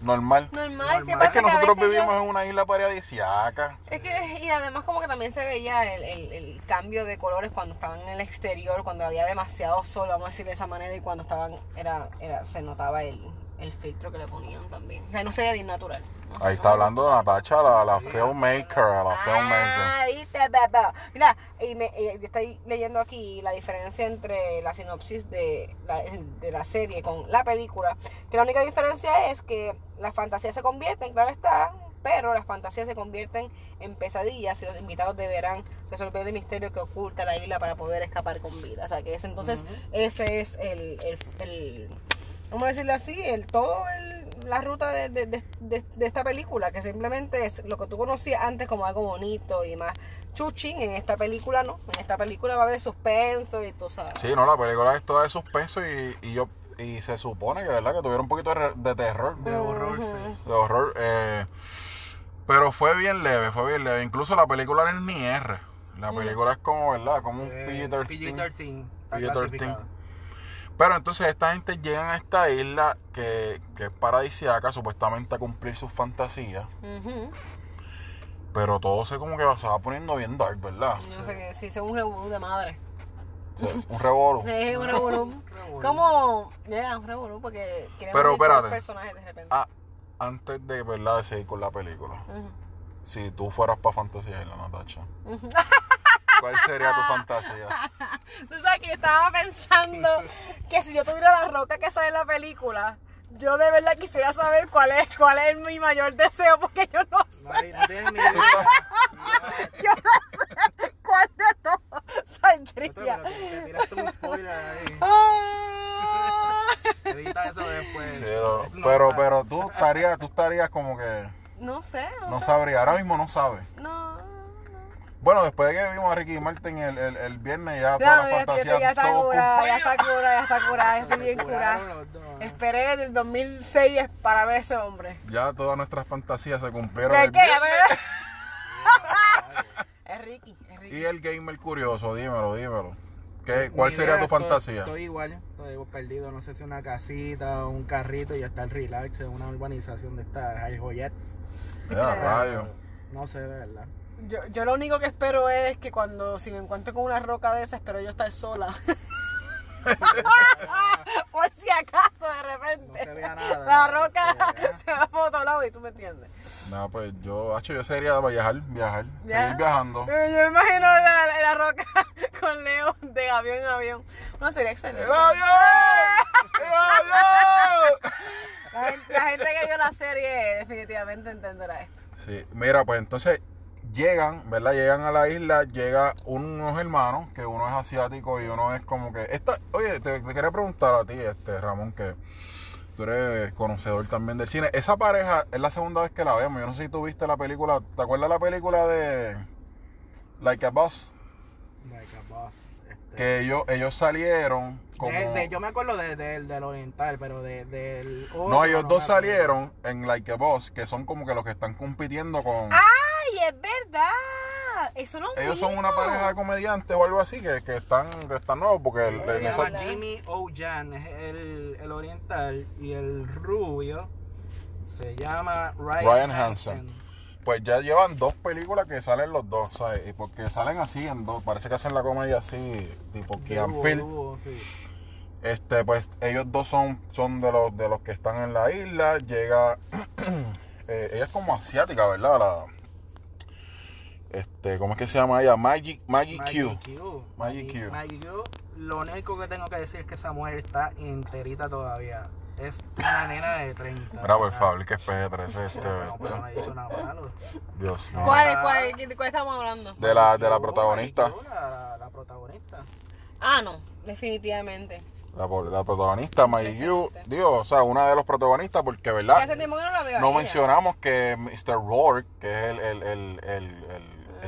Normal. Normal, ¿qué pasa? Es que nosotros a veces vivimos yo- en una isla paradisiaca. Es que, y además como que también se veía el, el- el cambio de colores cuando estaban en el exterior, cuando había demasiado sol, vamos a decir de esa manera, y cuando estaban, era, era, se notaba el, el filtro que le ponían también. O sea, no se veía bien natural. No Ahí está hablando de Natacha, la, la filmmaker, la Ah, filmmaker. viste, ba, ba. Mira, y me, y estoy leyendo aquí la diferencia entre la sinopsis de la, de la serie con la película. Que la única diferencia es que las fantasías se convierten, claro está, pero las fantasías se convierten en pesadillas y los invitados deberán resolver el misterio que oculta la isla para poder escapar con vida. O sea, que ese, entonces ese es el, el, el- vamos a decirlo así, el todo el- la ruta de, de- de- de- de esta película, que simplemente es lo que tú conocías antes como algo bonito y más chuchín, en esta película no, en esta película va a haber suspenso y tú sabes. Sí, no, la película es toda de suspenso y, y yo y se supone que verdad que tuviera un poquito de, terror, De horror, sí. de horror, eh, pero fue bien leve, fue bien leve. Incluso la película no es ni R, la película es como verdad, como un Eh, PG-13. PG-13. está PG-13. Pero entonces esta gente llegan a esta isla que, que es paradisiaca, supuestamente a cumplir sus fantasías. Pero todo se como que se va poniendo bien dark, ¿verdad? No sé qué, si es un revolú de madre. Es un revolú. Es un revolú. Como, ya, un revolú porque queremos Pero espérate. personajes de repente. Ah, antes de verdad de seguir con la película, si tú fueras para Fantasía Isla, Natacha, ¿cuál sería tu fantasía? Tú sabes que yo estaba pensando que si yo tuviera la roca que sale en la película, yo de verdad quisiera saber cuál es, cuál es mi mayor deseo, porque yo no sé, yo no sé cuál de todos Otro, saldría. pero te, te tiraste un spoiler ahí. Ah. Eso después. Sí, pero, pero, pero tú estarías, tú estarías como que No sé, no, no sé. sabrías, ahora mismo no sabes. No. Bueno, después de que vimos a Ricky Martin el, el, el viernes, ya todas las fantasías ya está curada, ya está curada, ya está curada, ya se estoy bien curada. Esperé del 2006 para ver ese hombre. Ya todas nuestras fantasías se cumplieron ¿De el qué? viernes. Es Ricky, es Ricky. Y el gamer curioso, dímelo, dímelo. ¿Qué, ¿Cuál sería idea, tu estoy- fantasía? Estoy igual, estoy perdido. No sé si una casita o un carrito y ya está el relax en una urbanización de estas hay joyets. Rayo. No sé, de verdad. Yo, yo lo único que espero es que cuando, si me encuentro con una roca de esa, espero yo estar sola. Por si acaso, de repente. No se vea nada. La roca se va por otro lado y tú me entiendes. No, pues yo, hacho, yo sería viajar, viajar, ¿Ya? seguir viajando. Yo me imagino la, la roca con Leo de avión en avión. No, sería excelente. ¡El avión! ¡El avión! La, gente- la gente que vio la serie definitivamente entenderá esto. Sí, mira, pues entonces llegan, ¿verdad? Llegan a la isla, llega unos hermanos, que uno es asiático y uno es como que... Esta, oye, te, te quería preguntar a ti, este Ramón, que tú eres conocedor también del cine. Esa pareja es la segunda vez que la vemos. Yo no sé si tú viste la película, ¿te acuerdas la película de Like a Boss? Like a boss. Este, Que ellos, ellos salieron como... De- de- yo me acuerdo de- de- del oriental, pero de- del. No, otro ellos dos salieron en Like a Boss, que son como que los que están compitiendo con... ¡Ay, es verdad! Eso no Ellos son una pareja de comediantes o algo así que, que están que están nuevos porque el, Se en llama esa- Jimmy Ojan, es el, el oriental, y el rubio se llama Ryan, Ryan Hansen. Hansen. pues ya llevan dos películas que salen los dos, ¿sabes? Y porque salen así en dos, parece que hacen la comedia así, tipo Keanu Dúo, Peele. dúo, sí. Este, pues ellos dos son, son de los de los que están en la isla. Llega, eh, ella es como asiática, ¿verdad? La, este, ¿cómo es que se llama ella? Maggie, Maggie, Q. Q. Maggie Q. Lo único que tengo que decir es que esa mujer está enterita todavía. Es una nena de 30. Mira, por favor, que es PG-13 este. No, pero no hizo nada malo. Dios mío. ¿Cuál, cuál, cuál estamos hablando? De la, de la protagonista. La, la protagonista. Ah, no, definitivamente. La, la protagonista, Maggie Q. Dios, o sea, una de los protagonistas, porque, Que ¿verdad? hace tiempo que no la veo. a No ella. mencionamos que Mr. Rourke, que es el, el, el, el,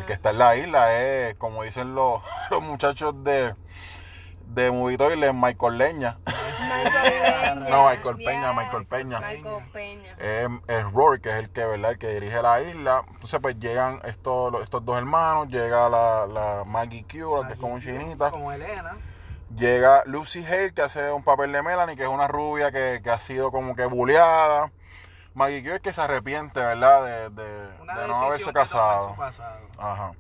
el- que está en la isla, es, como dicen los, los muchachos de, de Movie Toilet, Michael Leña. Michael Peña. No, Michael Peña, Michael Peña. Michael Peña. Es, es Rourke, que es el que, ¿verdad? El que dirige la isla. Entonces, pues llegan estos, estos dos hermanos, llega la, la Maggie Q, la que es como Maggie chinita. Como Elena. Llega Lucy Hale, que hace un papel de Melanie, que es una rubia que, que ha sido como que bulleada. Maggie Q es que se arrepiente, ¿verdad? De, de- no haberse casado. Ajá.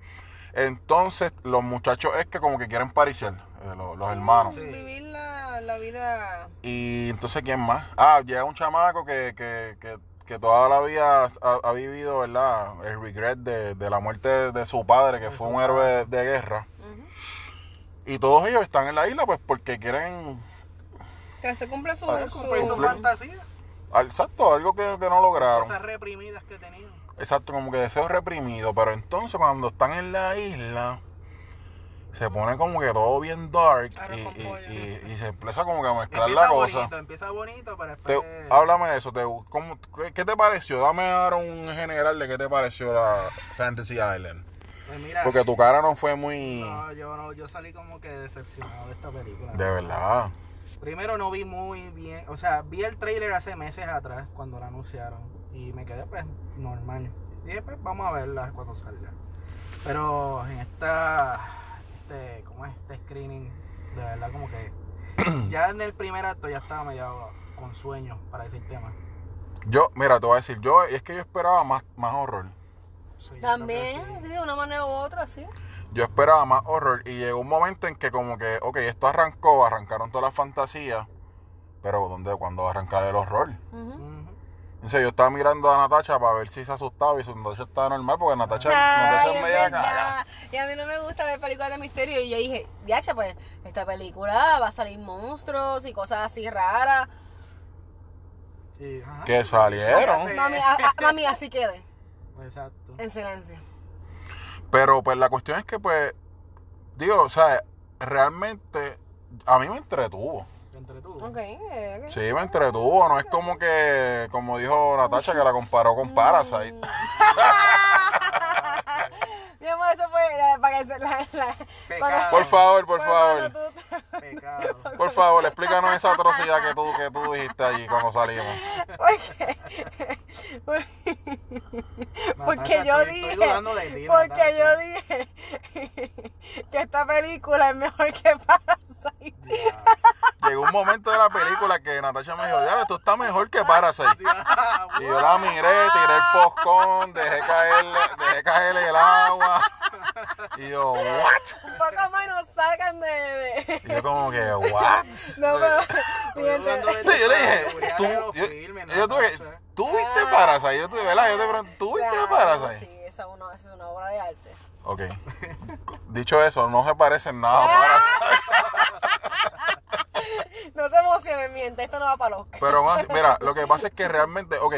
Entonces, los muchachos es que como que quieren pariciar, eh, los, los hermanos. Sí. Vivir la, la vida. Y entonces, ¿quién más? Ah, llega un chamaco que, que, que, que toda la vida ha, ha vivido, ¿verdad? El regret de, de la muerte de, de su padre, que De fue un héroe de, guerra. Y todos ellos están en la isla, pues porque quieren, Que se cumpla su. Fantasía. Exacto, algo que, que no lograron. Cosas reprimidas que tenido. Exacto, como que deseos reprimidos. Pero entonces cuando están en la isla, se pone como que todo bien dark y, y- pollo. y- y se empieza como que a mezclar Empieza la cosa. bonito, empieza bonito, pero Te- después... háblame de eso. Te, ¿cómo- qué, qué te pareció? Dame ahora un general de qué te pareció la Fantasy Island. Pues mira, Porque tu cara no fue muy... no, yo, no, yo salí como que decepcionado de esta película. De verdad. Primero no vi muy bien, o sea, vi el trailer hace meses atrás cuando la anunciaron y me quedé pues normal. Y dije, pues vamos a verla cuando salga. Pero en esta, este, ¿cómo es? Este screening, de verdad como que ya en el primer acto ya estaba medio con sueño para decir tema. Yo, mira, te voy a decir, yo es que yo esperaba más, más horror. Sí, También, sí. sí, de una manera u otra, sí. Yo esperaba más horror y llegó un momento en que como que, ok, esto arrancó, arrancaron todas las fantasías, pero ¿dónde, cuándo va a arrancar el horror? Ujú. Ujú. Entonces yo estaba mirando a Natacha para ver si se asustaba y su Natacha estaba normal porque Natacha, Natacha es media caga. Y a mí no me gusta ver películas de misterio. Y yo dije, yacha, pues, esta película va a salir monstruos y cosas así raras. Que salieron. Sí. Mami, a- a- mami, así quede, Exacto. En silencio. Pero pues la cuestión es que pues, digo, o sea, realmente a mí me entretuvo. Te entretuvo. Ok, eh, ok. Sí, me entretuvo. No es como que, como dijo Natacha, que la comparó con Parasite. Mi amor, eso fue eh, para que se la, la- Pecado. Por favor, por favor. tú- Pecado. Por favor, explícanos esa atrocidad que tú, que tú dijiste allí cuando salimos. Porque, porque yo estoy- dije, estoy dudando de ti, porque yo dije que esta película es mejor que Parasite. Llegó un momento de la película que Natacha me dijo, ya, esto está mejor que Parasite. Y yo la miré, tiré el postcón, dejé caer, dejé caer el agua. Y yo, what? Un poco más nos sacan de... de- Y yo como que, what? No, pero... Sí, yo le dije, tú, yo, yo tuve. ¿tú viste Parasite? Yo te, ¿verdad? Yo te pregunto, ¿tú viste Claro, Parasite? Sí, esa es, una, esa es una obra de arte. Ok. Dicho eso, no se parecen nada a Parasite. No se emocionen, miente, esto no va para los... Pero más, mira, lo que pasa es que realmente, ok,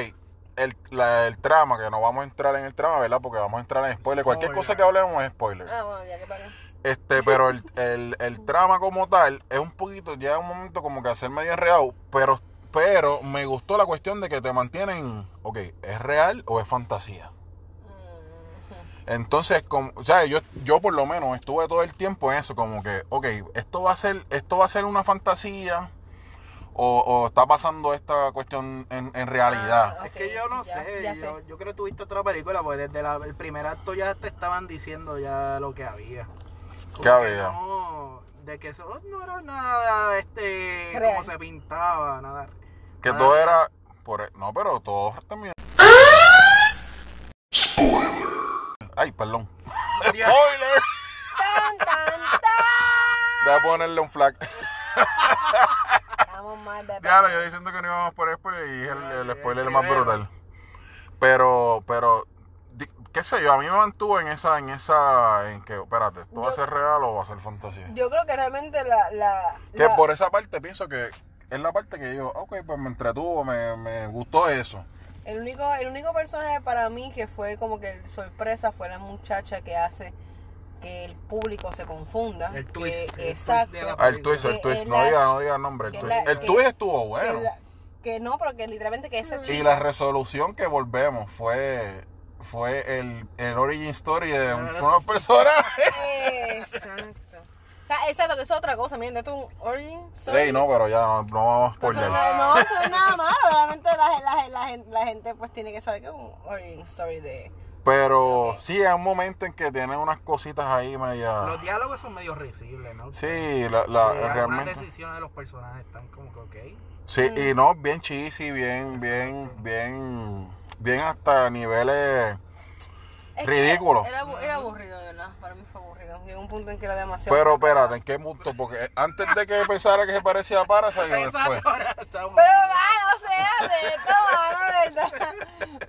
el, la- el trama, que no vamos a entrar en el trama, ¿verdad? Porque vamos a entrar en spoiler. Cualquier cosa que hablemos es spoiler. Ah, bueno, ya que paré. Este, pero el, el, el trama como tal es un poquito, ya un momento como que hacer medio enredado, pero, pero me gustó la cuestión de que te mantienen, ok, ¿es real o es fantasía? Entonces, como, o sea, yo, yo por lo menos estuve todo el tiempo en eso, como que, ok, esto va a ser, esto va a ser una fantasía o, o está pasando esta cuestión en, en realidad. Ah, Es que yo no ya- sé, ya yo, sé. yo creo que tuviste otra película, porque desde la- el primer acto ya te estaban diciendo ya lo que había. Como ¿Qué que había? No, de que eso no era nada, este, Real. como se pintaba, nada. Que nada todo real. era, por, e, no, pero todo también. Ay, perdón. Spoiler. ¡Tan, tan, tan! Voy a ponerle un flag. Estamos mal, bebé. Claro, yo diciendo que no íbamos por spoiler y es el, el spoiler el más brutal. Pero, pero, qué sé yo, a mí me mantuvo en esa, en esa, en que, espérate, ¿esto va a ser real o va a ser fantasía? Yo creo que realmente la... la, Que la- por esa parte pienso que es la parte que yo, ok, pues me entretuvo, me, me gustó eso. El único, el único personaje para mí que fue como que sorpresa fue la muchacha que hace que el público se confunda. El que- twist, el twist exacto. Ah, el twist, el twist, es no diga, no diga nombre, el twist. la- El que- twist estuvo que, bueno. la- que no, pero que literalmente que ese Y chico... la resolución que volvemos fue, fue el, el origin story de un, unos personajes. Exacto. O sea, exacto, que es otra cosa. Miren, esto es un origin story. Ey, no, pero ya no, no vamos Eso spoiler. no, no, es nada malo. Obviamente la, la, la, gente- la gente pues tiene que saber que es un origin story de... Pero sí, hay un momento en que tiene unas cositas ahí media. Los diálogos son medio risibles, ¿no? Sí, la, la- realmente. decisiones de los personajes están como que ok. Sí, Mm. y no, bien cheesy, bien, bien, bien, bien hasta niveles Es que ridículos. Era, era aburrido, de ¿verdad? Para mí fue aburrido. Llegó un punto en que era demasiado... Pero espérate, ¿en qué punto? Porque antes de que pensara que se parecía a Parasite, o después. Pero va, no seas de esto, mano, ¿verdad?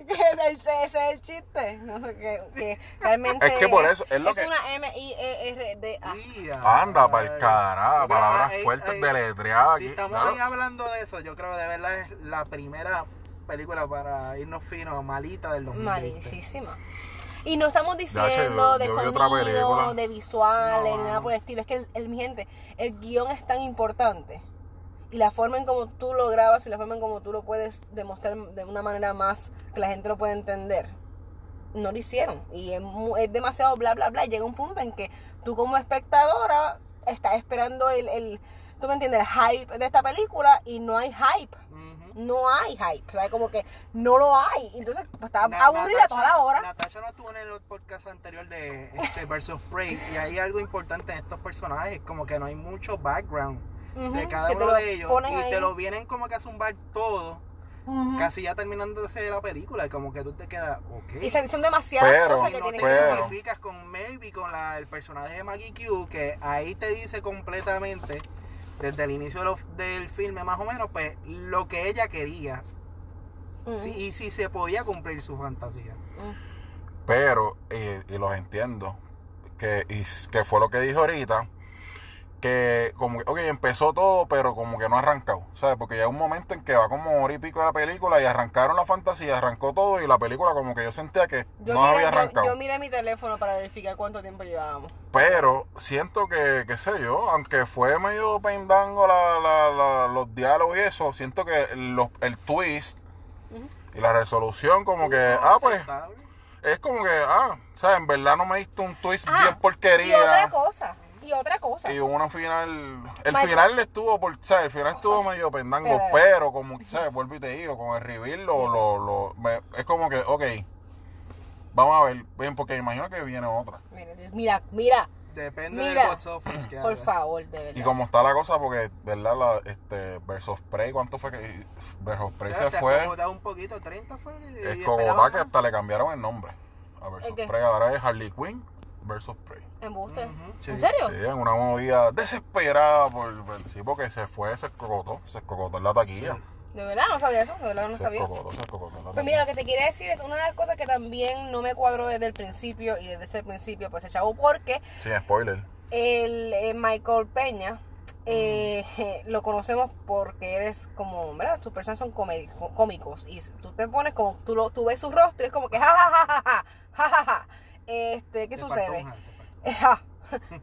Que ese, es el chiste. No sé, que, que realmente Es que por eso, es lo que- una M-I-E-R-D-A. Mira, Anda, para el carajo, palabras fuertes, deletreadas Si aquí. estamos ahí hablando de eso, yo creo que de verdad es la primera película para irnos finos, malita del 2020. Malísima. Y no estamos diciendo de yo sonido, de visuales, No, nada por el estilo. Es que el, el- mi gente, el guion es tan importante. Y la forma en como tú lo grabas y la forma en como tú lo puedes demostrar de una manera más que la gente lo pueda entender. No lo hicieron. Y es, es demasiado bla, bla, bla. Y llega un punto en que tú como espectadora estás esperando el, el tú me entiendes, el hype de esta película y no hay hype. No hay hype. Sea, como que no lo hay. Entonces, pues, estaba Na- aburrida toda la hora. Natasha no estuvo en el podcast anterior de este versus Prey y hay algo importante en estos personajes, como que no hay mucho background de cada te uno de ellos y ahí. te lo vienen como que a zumbar todo, casi ya terminando de la película y como que tú te quedas, ok. Y se- son demasiadas Pero- cosas que no tienen te que pero- identificas con Maybe, con la- el personaje de Maggie Q, que ahí te dice completamente, desde el inicio de lo- del filme más o menos, pues lo que ella quería. Sí, y si se podía cumplir su fantasía. Pero, y, y los entiendo, que, y que fue lo que dijo ahorita, que como que, ok, empezó todo, pero como que no ha arrancado, ¿sabes? Porque ya hay un momento en que va como hora y pico de la película y arrancaron la fantasía, arrancó todo y la película como que yo sentía que Yo, no miré, había arrancado. yo miré mi teléfono para verificar cuánto tiempo llevábamos. Pero siento que, qué sé yo, aunque fue medio pendango la, la- la- los diálogos y eso, siento que los- el twist y la resolución como que, ah, pues, Aceptable. es como que, ah, ¿sabes? En verdad no me diste un twist Ah, bien porquería. Y otra cosa, y otra cosa. Y una final. El final estuvo por. ¿sabes? El final estuvo medio pendango, Pero- pero como, ¿sabes? Vuelvo y te digo, con el reveal lo, lo, lo- me- es como que, ok. Vamos a ver, bien, porque imagino que viene otra. Mira, mira, mira, Depende Mira, del box office que por haga. favor, de verdad. Y como está la cosa, porque, ¿verdad? La, este, Versus Prey, ¿cuánto fue que. Versus O Prey sea, se fue. acomodó un poquito, 30 fue. Es como que hasta le cambiaron el nombre. A Versus. Prey, ahora es Harley Quinn versus Prey. ¿En serio? Sí, en una movida desesperada por, sí, porque se fue, se escocotó, se escocotó en la taquilla. De verdad, no sabía eso, de verdad no sabía. Escocotó, se escocotó en la Pues mira, lo que te quería decir es una de las cosas que también no me cuadró desde el principio y desde ese principio, pues el chavo, porque. Sin spoiler. El, eh, Michael Peña. Eh, lo conocemos porque eres como, ¿verdad? Tus personas son cómicos y tú te pones como, tú, lo, tú ves su rostro y es como que ja, ja, ja, ja, ja, ja, ja, ja. Este, ¿qué Te sucede? ja,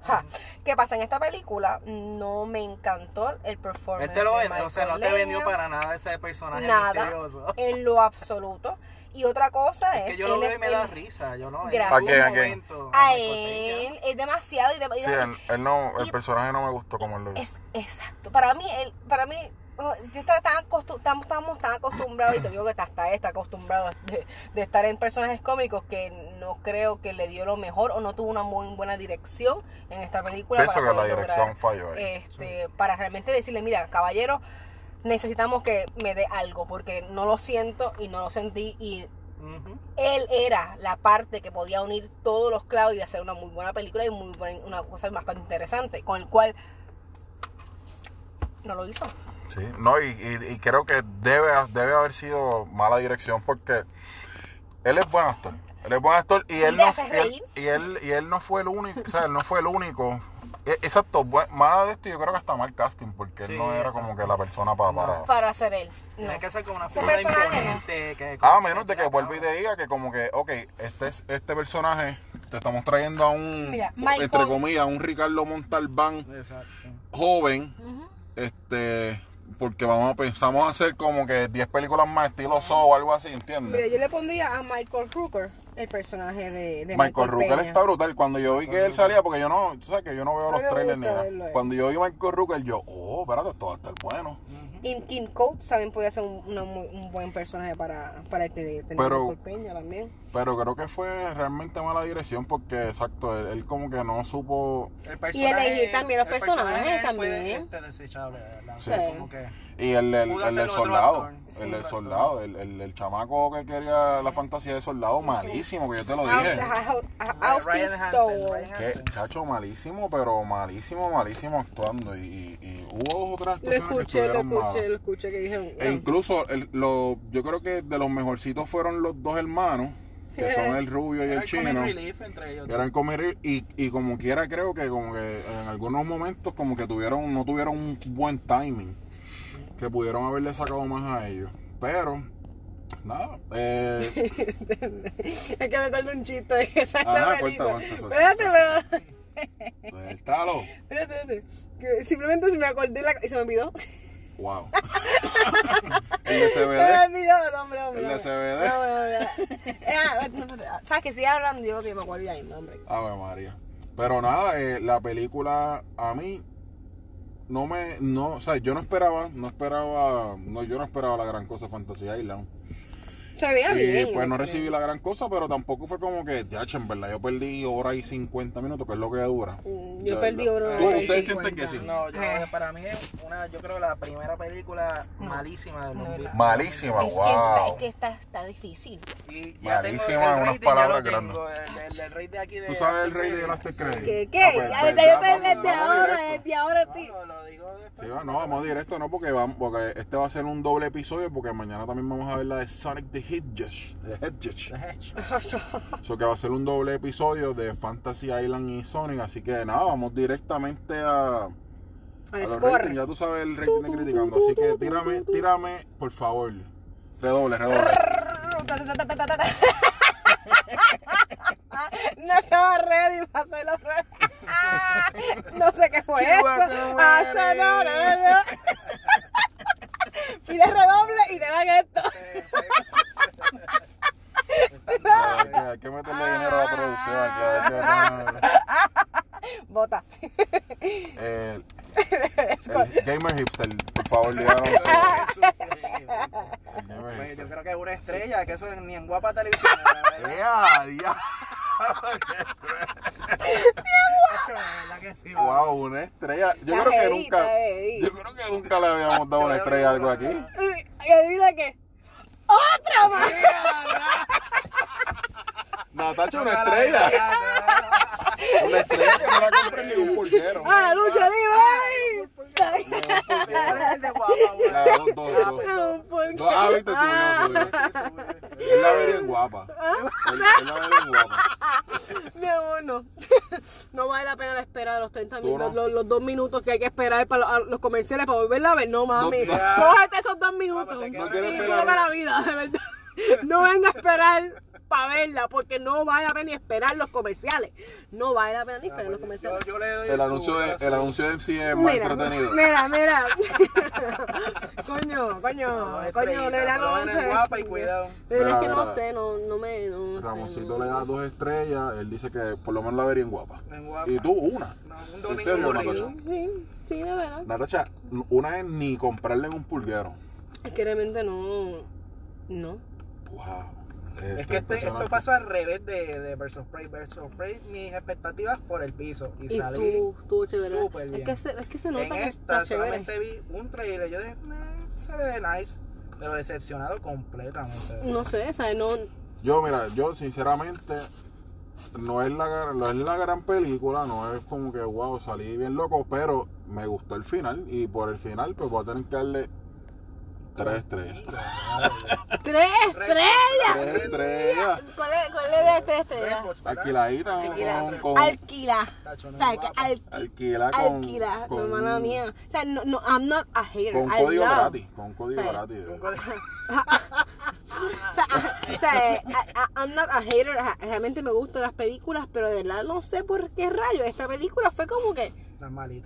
ja. ¿Qué pasa? En esta película no me encantó el performance. Este lo de vende, o sea, no Michael te vendió para nada ese personaje Nada, misterioso. en lo absoluto. Y otra cosa es, Es que yo lo veo y me da el- risa, yo no. en Gracias. ¿A quién, a momento, a él es demasiado y, de- y Sí, él, él no, el y- personaje no me gustó como él lo hizo. es exacto. Para mí, él, para mí, yo estaba tan acostumbrado, estamos, estamos tan acostumbrados, y te digo que hasta él está acostumbrado de, de estar en personajes cómicos que no creo que le dio lo mejor o no tuvo una muy buena dirección en esta película. Pienso para que la dirección lograr, falló ahí. Este, Para realmente decirle, mira, caballero, necesitamos que me dé algo porque no lo siento y no lo sentí y él era la parte que podía unir todos los clavos y hacer una muy buena película y muy buena- una cosa bastante interesante, con el cual no lo hizo. Sí, no, y, y- y creo que debe, debe haber sido mala dirección porque él es buen actor. Él es buen actor y él no y él, y él y él no fue el único, o sea, él no fue el único. E- Exacto, mala de esto yo creo que hasta mal casting porque él Sí, no era exacto. como que la persona para, para Para hacer él. No. Tiene que ser como una figura imponente. Que, A menos de que vuelva y te diga que como que, ok, este es este personaje, te estamos trayendo a un, Mira, entre comillas, a un Ricardo Montalbán Exacto. joven, este, porque vamos pensamos hacer como que 10 películas más estilo Saw o algo así, ¿entiendes? Mira, yo le pondría a Michael Rooker, el personaje de, de Michael Rooker está brutal. Cuando yo vi que él salía, porque yo no, tú sabes que yo no veo los trailers ni nada. Cuando yo vi a Michael Rooker, yo, oh, espérate, esto va a estar bueno. Y Kim Coates también podía ser un, una muy- un buen personaje para, para el que tenía Pero- Michael Peña también. Pero creo que fue realmente mala dirección porque, exacto, él, él como que no supo. El elegir también los el personajes personaje también. Fue este. Sí. Como que Y el, el, el otro soldado, el otro soldado, el, el, el chamaco que quería la fantasía de soldado, malísimo, que yo te lo Aus- dije. Austin Stone. Que chacho malísimo, pero malísimo, malísimo actuando. Y, y, y hubo otras Lo personas que escuché, lo escuché, lo escuché que dijeron. E incluso el- lo, yo creo que de los mejorcitos fueron los dos hermanos, que son el rubio y Era el chino. eran relief, y, y como quiera creo que como que en algunos momentos como que tuvieron, no tuvieron un buen timing. Que pudieron haberle sacado más a ellos. Pero, nada. Eh, Es que me acuerdo un chiste de que Ajá, la película. cuenta, Espérate, pero. suéltalo. Espérate, espérate. Que simplemente se me acordé la- y se me olvidó. Wow. el de Se me CBD. olvidó, no, hombre, hombre. El de. CBD. No, no, no. Ah. ¿Sabes que sigue hablando? Yo que me acuerdo ya, no, hombre. Ave María. Pero nada, eh, la película a mí no me, no, o sea, yo no esperaba, no esperaba, no, yo no esperaba la gran cosa Fantasy Island. Se veía Y bien. pues no recibí la gran cosa, pero tampoco fue como que, ya, en verdad, yo perdí hora y 50 minutos, que es lo que dura. Mm, yo Ya, perdí hora ¿Tú- y ¿Ustedes 50. sienten que sí? No, yo, Eh. para mí es una, yo creo la primera película malísima de los. Malísima, Es que, está, wow. es que está, está difícil. Y ya Malísima, tengo unas palabras grandes. el, el, el rate de aquí de ¿Tú sabes el rey de Credits. After Credits? ¿Qué? ¿Qué? Ah, pues, ya pues, ya ya, yo te vamos, desde ahora, desde ahora, No, tío. lo, digo. Sí, no, vamos directo, no, porque vamos, porque este va a ser un doble episodio, porque mañana también vamos a ver la de Sonic the Hedgehog. The Hedgehog. The Hedge. Eso que va a ser un doble episodio de Fantasy Island y Sonic. Así que nada, vamos directamente a, a Al los score. ratings. Ya tú sabes el rating de criticando. Así que tírame, tírame, por favor. Redoble, redoble. No estaba ready para hacerlo ready. No sé qué fue Chihuahua eso. Pide redoble y te dan esto. Ya, Hay que, meterle dinero a la producción. aquí, hay que- no, no, no. Bota. Eh, el Gamer Hipster, por favor, díganos. El. Yo creo que es una estrella, que eso es ni en guapa televisión. la verdad. ¡Ea, dia- Eso, la verdad que sí, Wow, una estrella. Yo creo que nunca. Yo creo que nunca le habíamos dado una estrella a algo aquí. Y adivina qué. ¡Otra más! Natacha, una estrella. Una estrella que no la compre ni un pulguero. ¡Ah, la lucha libre! Ah, viste, subió, subió. Él la vería en guapa. Él, él la vería en guapa. Mi amor, no. No vale la pena la espera de los 30 Tú minutos, no. los, los dos minutos que hay que esperar para los, comerciales para volverla a ver. No, mami. No, Cógete esos dos minutos. Quedas- No esperar. la vida, de verdad. No venga a esperar para verla, porque no vale la pena ni esperar los comerciales. No vale la pena ni esperar los yo, comerciales. yo le doy El anuncio de, el anuncio de MC es más Mira, entretenido. mira, mira. coño, coño, No, coño, de estrellita, verdad por lo no sé. guapa y cuidado. Es que Mira, no sé, no, no me, no, sé. Ramoncito no le da dos estrellas, él dice que por lo menos la vería en guapa. En guapa. Y tú una. No, un ¿En domingo serio, aburrido. Natacha? Sí, sí, de verdad. Natacha, una es ni comprarle en un pulguero. Es que realmente no, no. Wow. Es que este, esto pasó al revés de, de Versus Prey. Versus Prey, mis expectativas por el piso. Y, Y salí. tú, estuvo chévere. súper Es bien. que, se, es que se nota en que esta está chévere. solamente vi un trailer. Yo dije, "Meh, se ve nice. Pero decepcionado completamente. No sé, ¿sabes? No, Yo, mira, yo sinceramente no es, la, no es la gran película, no es como que wow, salí bien loco, pero me gustó el final y por el final pues voy a tener que darle tres estrellas. ¡Tres estrellas! Tres estrellas. ¿Cuál es, cuál es de tres estrellas? Alquiladita con, con Alquila. ¿Sabes? Que al, alquila con, alquila, con, no, hermana mía. O sea, no, no, I'm not a hater. con I código love. gratis, con código Sí. gratis. O sea, o sea, I- I- I'm not a hater. Realmente me gustan las películas, pero de verdad no sé por qué rayos. Esta película fue como que.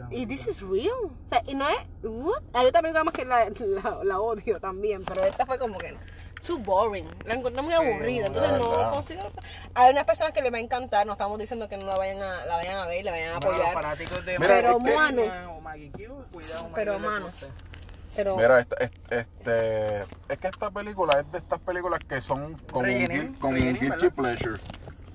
¿Y this is real? O sea, y no es. What? Hay otra película más que la, la, la odio también, pero esta fue como que. Too boring. La encontré muy Sí, aburrida. Entonces no considero. Hay unas personas que les va a encantar. No estamos diciendo que no la vayan a, la vayan a ver, la vayan a Bueno, los apoyar. fanáticos de Mira, Pero, Maggie mano. Peña o Maggie Q, cuidado, Maggie Pero, le mano. gusta. Pero. Mira, este, este, es que esta película es de estas películas que son como un, Rellenín, guil- como un guilty ¿verdad? pleasure.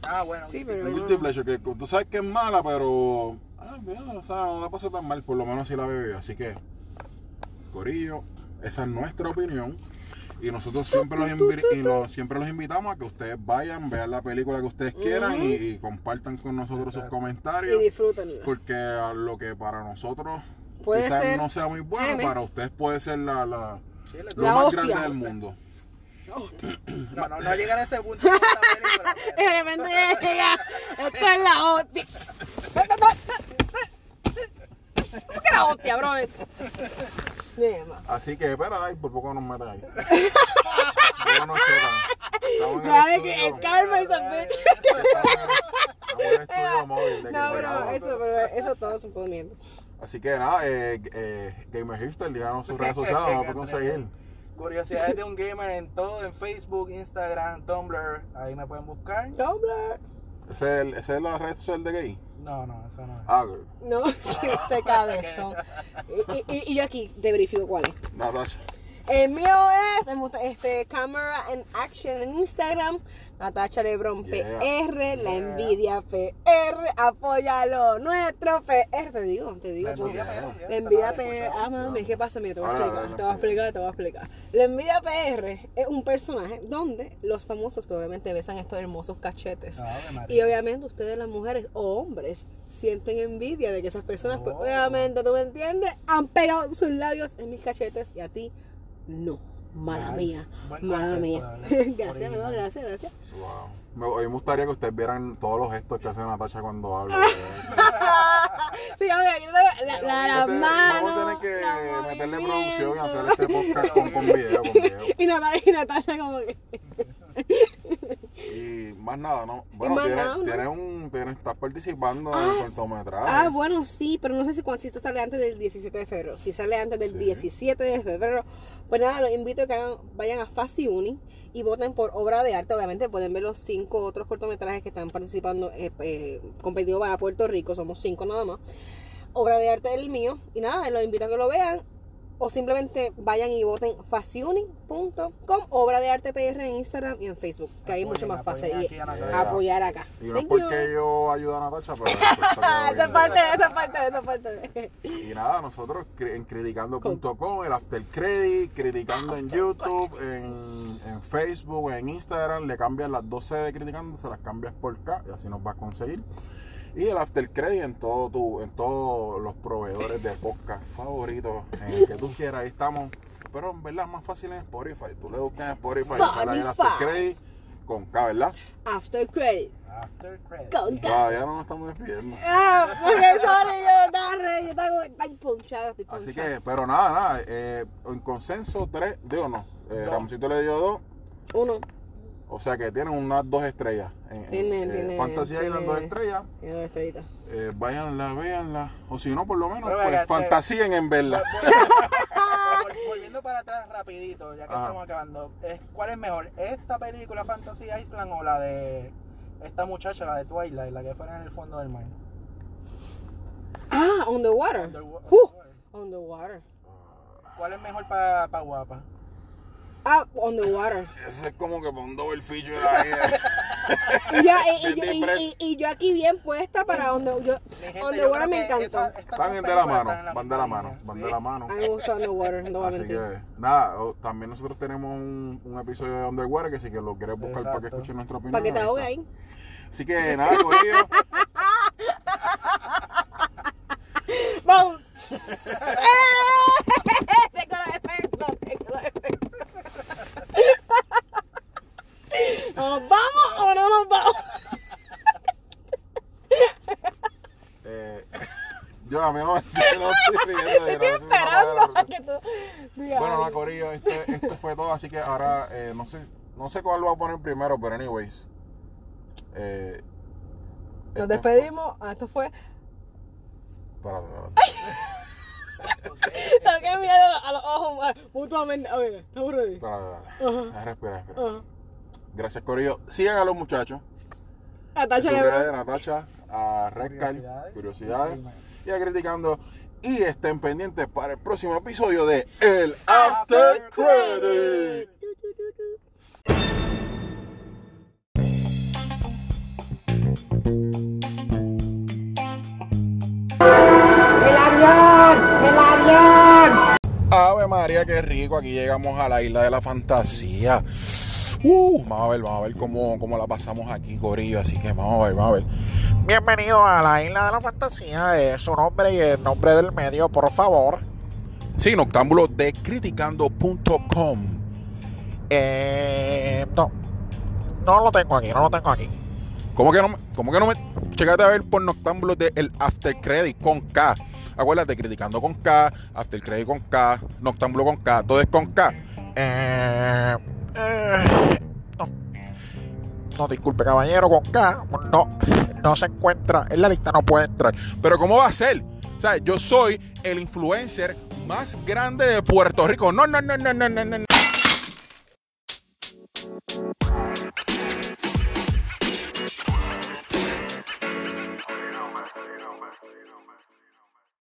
Ah, bueno. Sí, pero- Un guilty pleasure, que tú sabes que es mala, pero. Ah, bien, o sea, no la pasa tan mal, por lo menos si la veo yo. Así que, Corillo, esa es nuestra opinión. Y nosotros siempre los, y los- siempre los invitamos a que ustedes vayan, vean la película que ustedes quieran y, y compartan con nosotros sus Y comentarios. disfrútenla. Porque a lo que para nosotros Puede quizás ser no sea muy bueno, M. para ustedes puede ser la, la- Sí, lo más hostia. grande del mundo. No, no, no llegan a ese punto de repente llega, esto es la hostia. ¿Cómo que la hostia, bro? Así que, espera, ay, por poco nos meten ahí. Luego nos chocan. Estamos en el que karma y móvil de No, eso, pero eso todo suponiendo. Así que nada, eh, eh, Gamer Hipster, díganos sus redes sociales, vamos a conseguir. Curiosidades de un gamer en todo, en Facebook, Instagram, Tumblr, ahí me pueden buscar. Tumblr. ¿Ese es, el- ese es la red social de gay? No, no, eso no es. Ah. No, este cabezón. Y, y- y yo aquí te verifico cuál es. Natasha. El mío es este, Camera and Action en Instagram. Natacha Lebron Yeah. PR, La Envidia PR, apóyalo nuestro PR. Te digo, te digo. La pues. envidia PR, La envidia PR, ah, mami, ¿qué pasa? Mira, te voy a explicar, te voy a explicar, te voy a explicar. La envidia PR es un personaje donde los famosos, pues, obviamente, besan estos hermosos cachetes. Y obviamente ustedes, las mujeres o hombres, sienten envidia de que esas personas, pues Oh. obviamente, ¿tú me entiendes? Han pegado sus labios en mis cachetes y a ti no. Mala Nice. mía. Buen Mala mía. gracias, amigo, gracias, gracias. Wow. Me, a mí me gustaría que ustedes vieran todos los gestos que hace Natasha cuando habla. Sí, aquí tengo la, la, las Ustedes- manos. Vamos a tener que meterle producción y hacer este podcast con, con video, con video. Y Natalia como que... Y más nada, ¿no? Bueno, más tienes, nada, ¿no? tienes un, tienes, estás participando en Ah, cortometraje. Ah, bueno, sí, pero no sé si, si esto sale antes del 17 de febrero. Si sale antes del Sí. 17 de febrero, pues nada, los invito a que vayan a Fasi Uni y voten por obra de arte. Obviamente pueden ver los cinco otros cortometrajes que están participando, eh, eh, competido para Puerto Rico. Somos cinco nada más. Obra de arte el mío. Y nada, los invito a que lo vean. O simplemente vayan y voten fasiuni.com, obra de arte PR en Instagram y en Facebook, que ahí es mucho más fácil y apoyar acá. Y no es porque yo ayudo a Natacha, pero Ah, esa parte, esa parte, esa parte. Y nada, nosotros en criticando.com, el after credit, criticando en YouTube, en, en Facebook, en Instagram, le cambias las 12 de criticando, se las cambias por K y así nos vas a conseguir. Y el after credit en todo tu, en todos los proveedores de podcast favoritos, en el que tú quieras, ahí estamos. Pero en verdad es más fácil en Spotify. Tú le buscas en Spotify, y sale el after credit con K, ¿verdad? After credit. After credits. Con K. Todavía no nos estamos despidiendo. Ah, porque sorry, yo estaba re, yo estaba tan punchado, estoy Así punchado. que, pero nada, nada, eh, en consenso tres, digo no, eh. Ramoncito le dio dos, Uno. O sea que tienen unas dos estrellas. En, en- Tiene- eh, tiene- Fantasía Island, dos estrellas. Tiene dos estrellitas. Eh, váyanla, véanla. O si no, por lo menos, Pero pues te- fantasíen en verla. Vol- Volviendo para atrás rapidito, ya que Ajá. estamos acabando. ¿Cuál es mejor? ¿Esta película Fantasy Island o la de esta muchacha, la de Twilight, la que fue en el fondo del mar? Ah, on the water. Uh, on the water. ¿Cuál es mejor para guapa? Ah, on the water. Ese es como que un double feature ahí. eh. Y yo, y, yo, Vete y- preso. y- y yo aquí bien puesta para donde yo. Mi gente, On the yo water creo me estas Están de la mano, van de la mano, van de la mano. A mí me gusta Underwater, no Así que, nada, o- también nosotros tenemos un, un episodio de Underwater que si que lo quieres buscar para que escuchen nuestra opinión. Para que te ahogue ahí. Así que nada, Corillo. ¡Vamos! Tengo los efectos, tengo los efectos. ¿Nos vamos o no nos vamos? eh, yo a mí no, yo no estoy riendo. esperando me a que tú digas Bueno, la Corillo, este, esto fue todo, así que ahora eh, no sé no sé cuál lo voy a poner primero, pero anyways. Eh, Nos esto despedimos. Ah, esto fue. fue- espérate, espérate, Tengo miedo a los ojos mutuamente. A ver, estamos ready. espérate, espérate. Respira, respira. Gracias, Corillo. Sigan a los muchachos. Lebron. redes, Natacha, a Redcal, Curiosidades. Curiosidades y a Criticando. Y estén pendientes para el próximo episodio de El After Credit. Ave María, qué rico. Aquí llegamos a la isla de la fantasía. Uh, vamos a ver, vamos a ver cómo, cómo la pasamos aquí, Corillo. Así que vamos a ver, vamos a ver. Bienvenido a la isla de la fantasía. Eh, su nombre y el nombre del medio, por favor. Sí, noctámbulo de criticando.com. Eh, no, no lo tengo aquí, no lo tengo aquí. ¿Cómo que no me, cómo que no me, checate a ver por noctámbulo de el After Credit con K. Acuérdate, criticando con K, After Credit con K, noctámbulo con K, todo es con K. Eh, eh, no. No, disculpe, caballero, con K. No, no se encuentra. En la lista no puede entrar. Pero ¿cómo va a ser? O sea, yo soy el influencer más grande de Puerto Rico. No, no, no, no, no, no, no, no,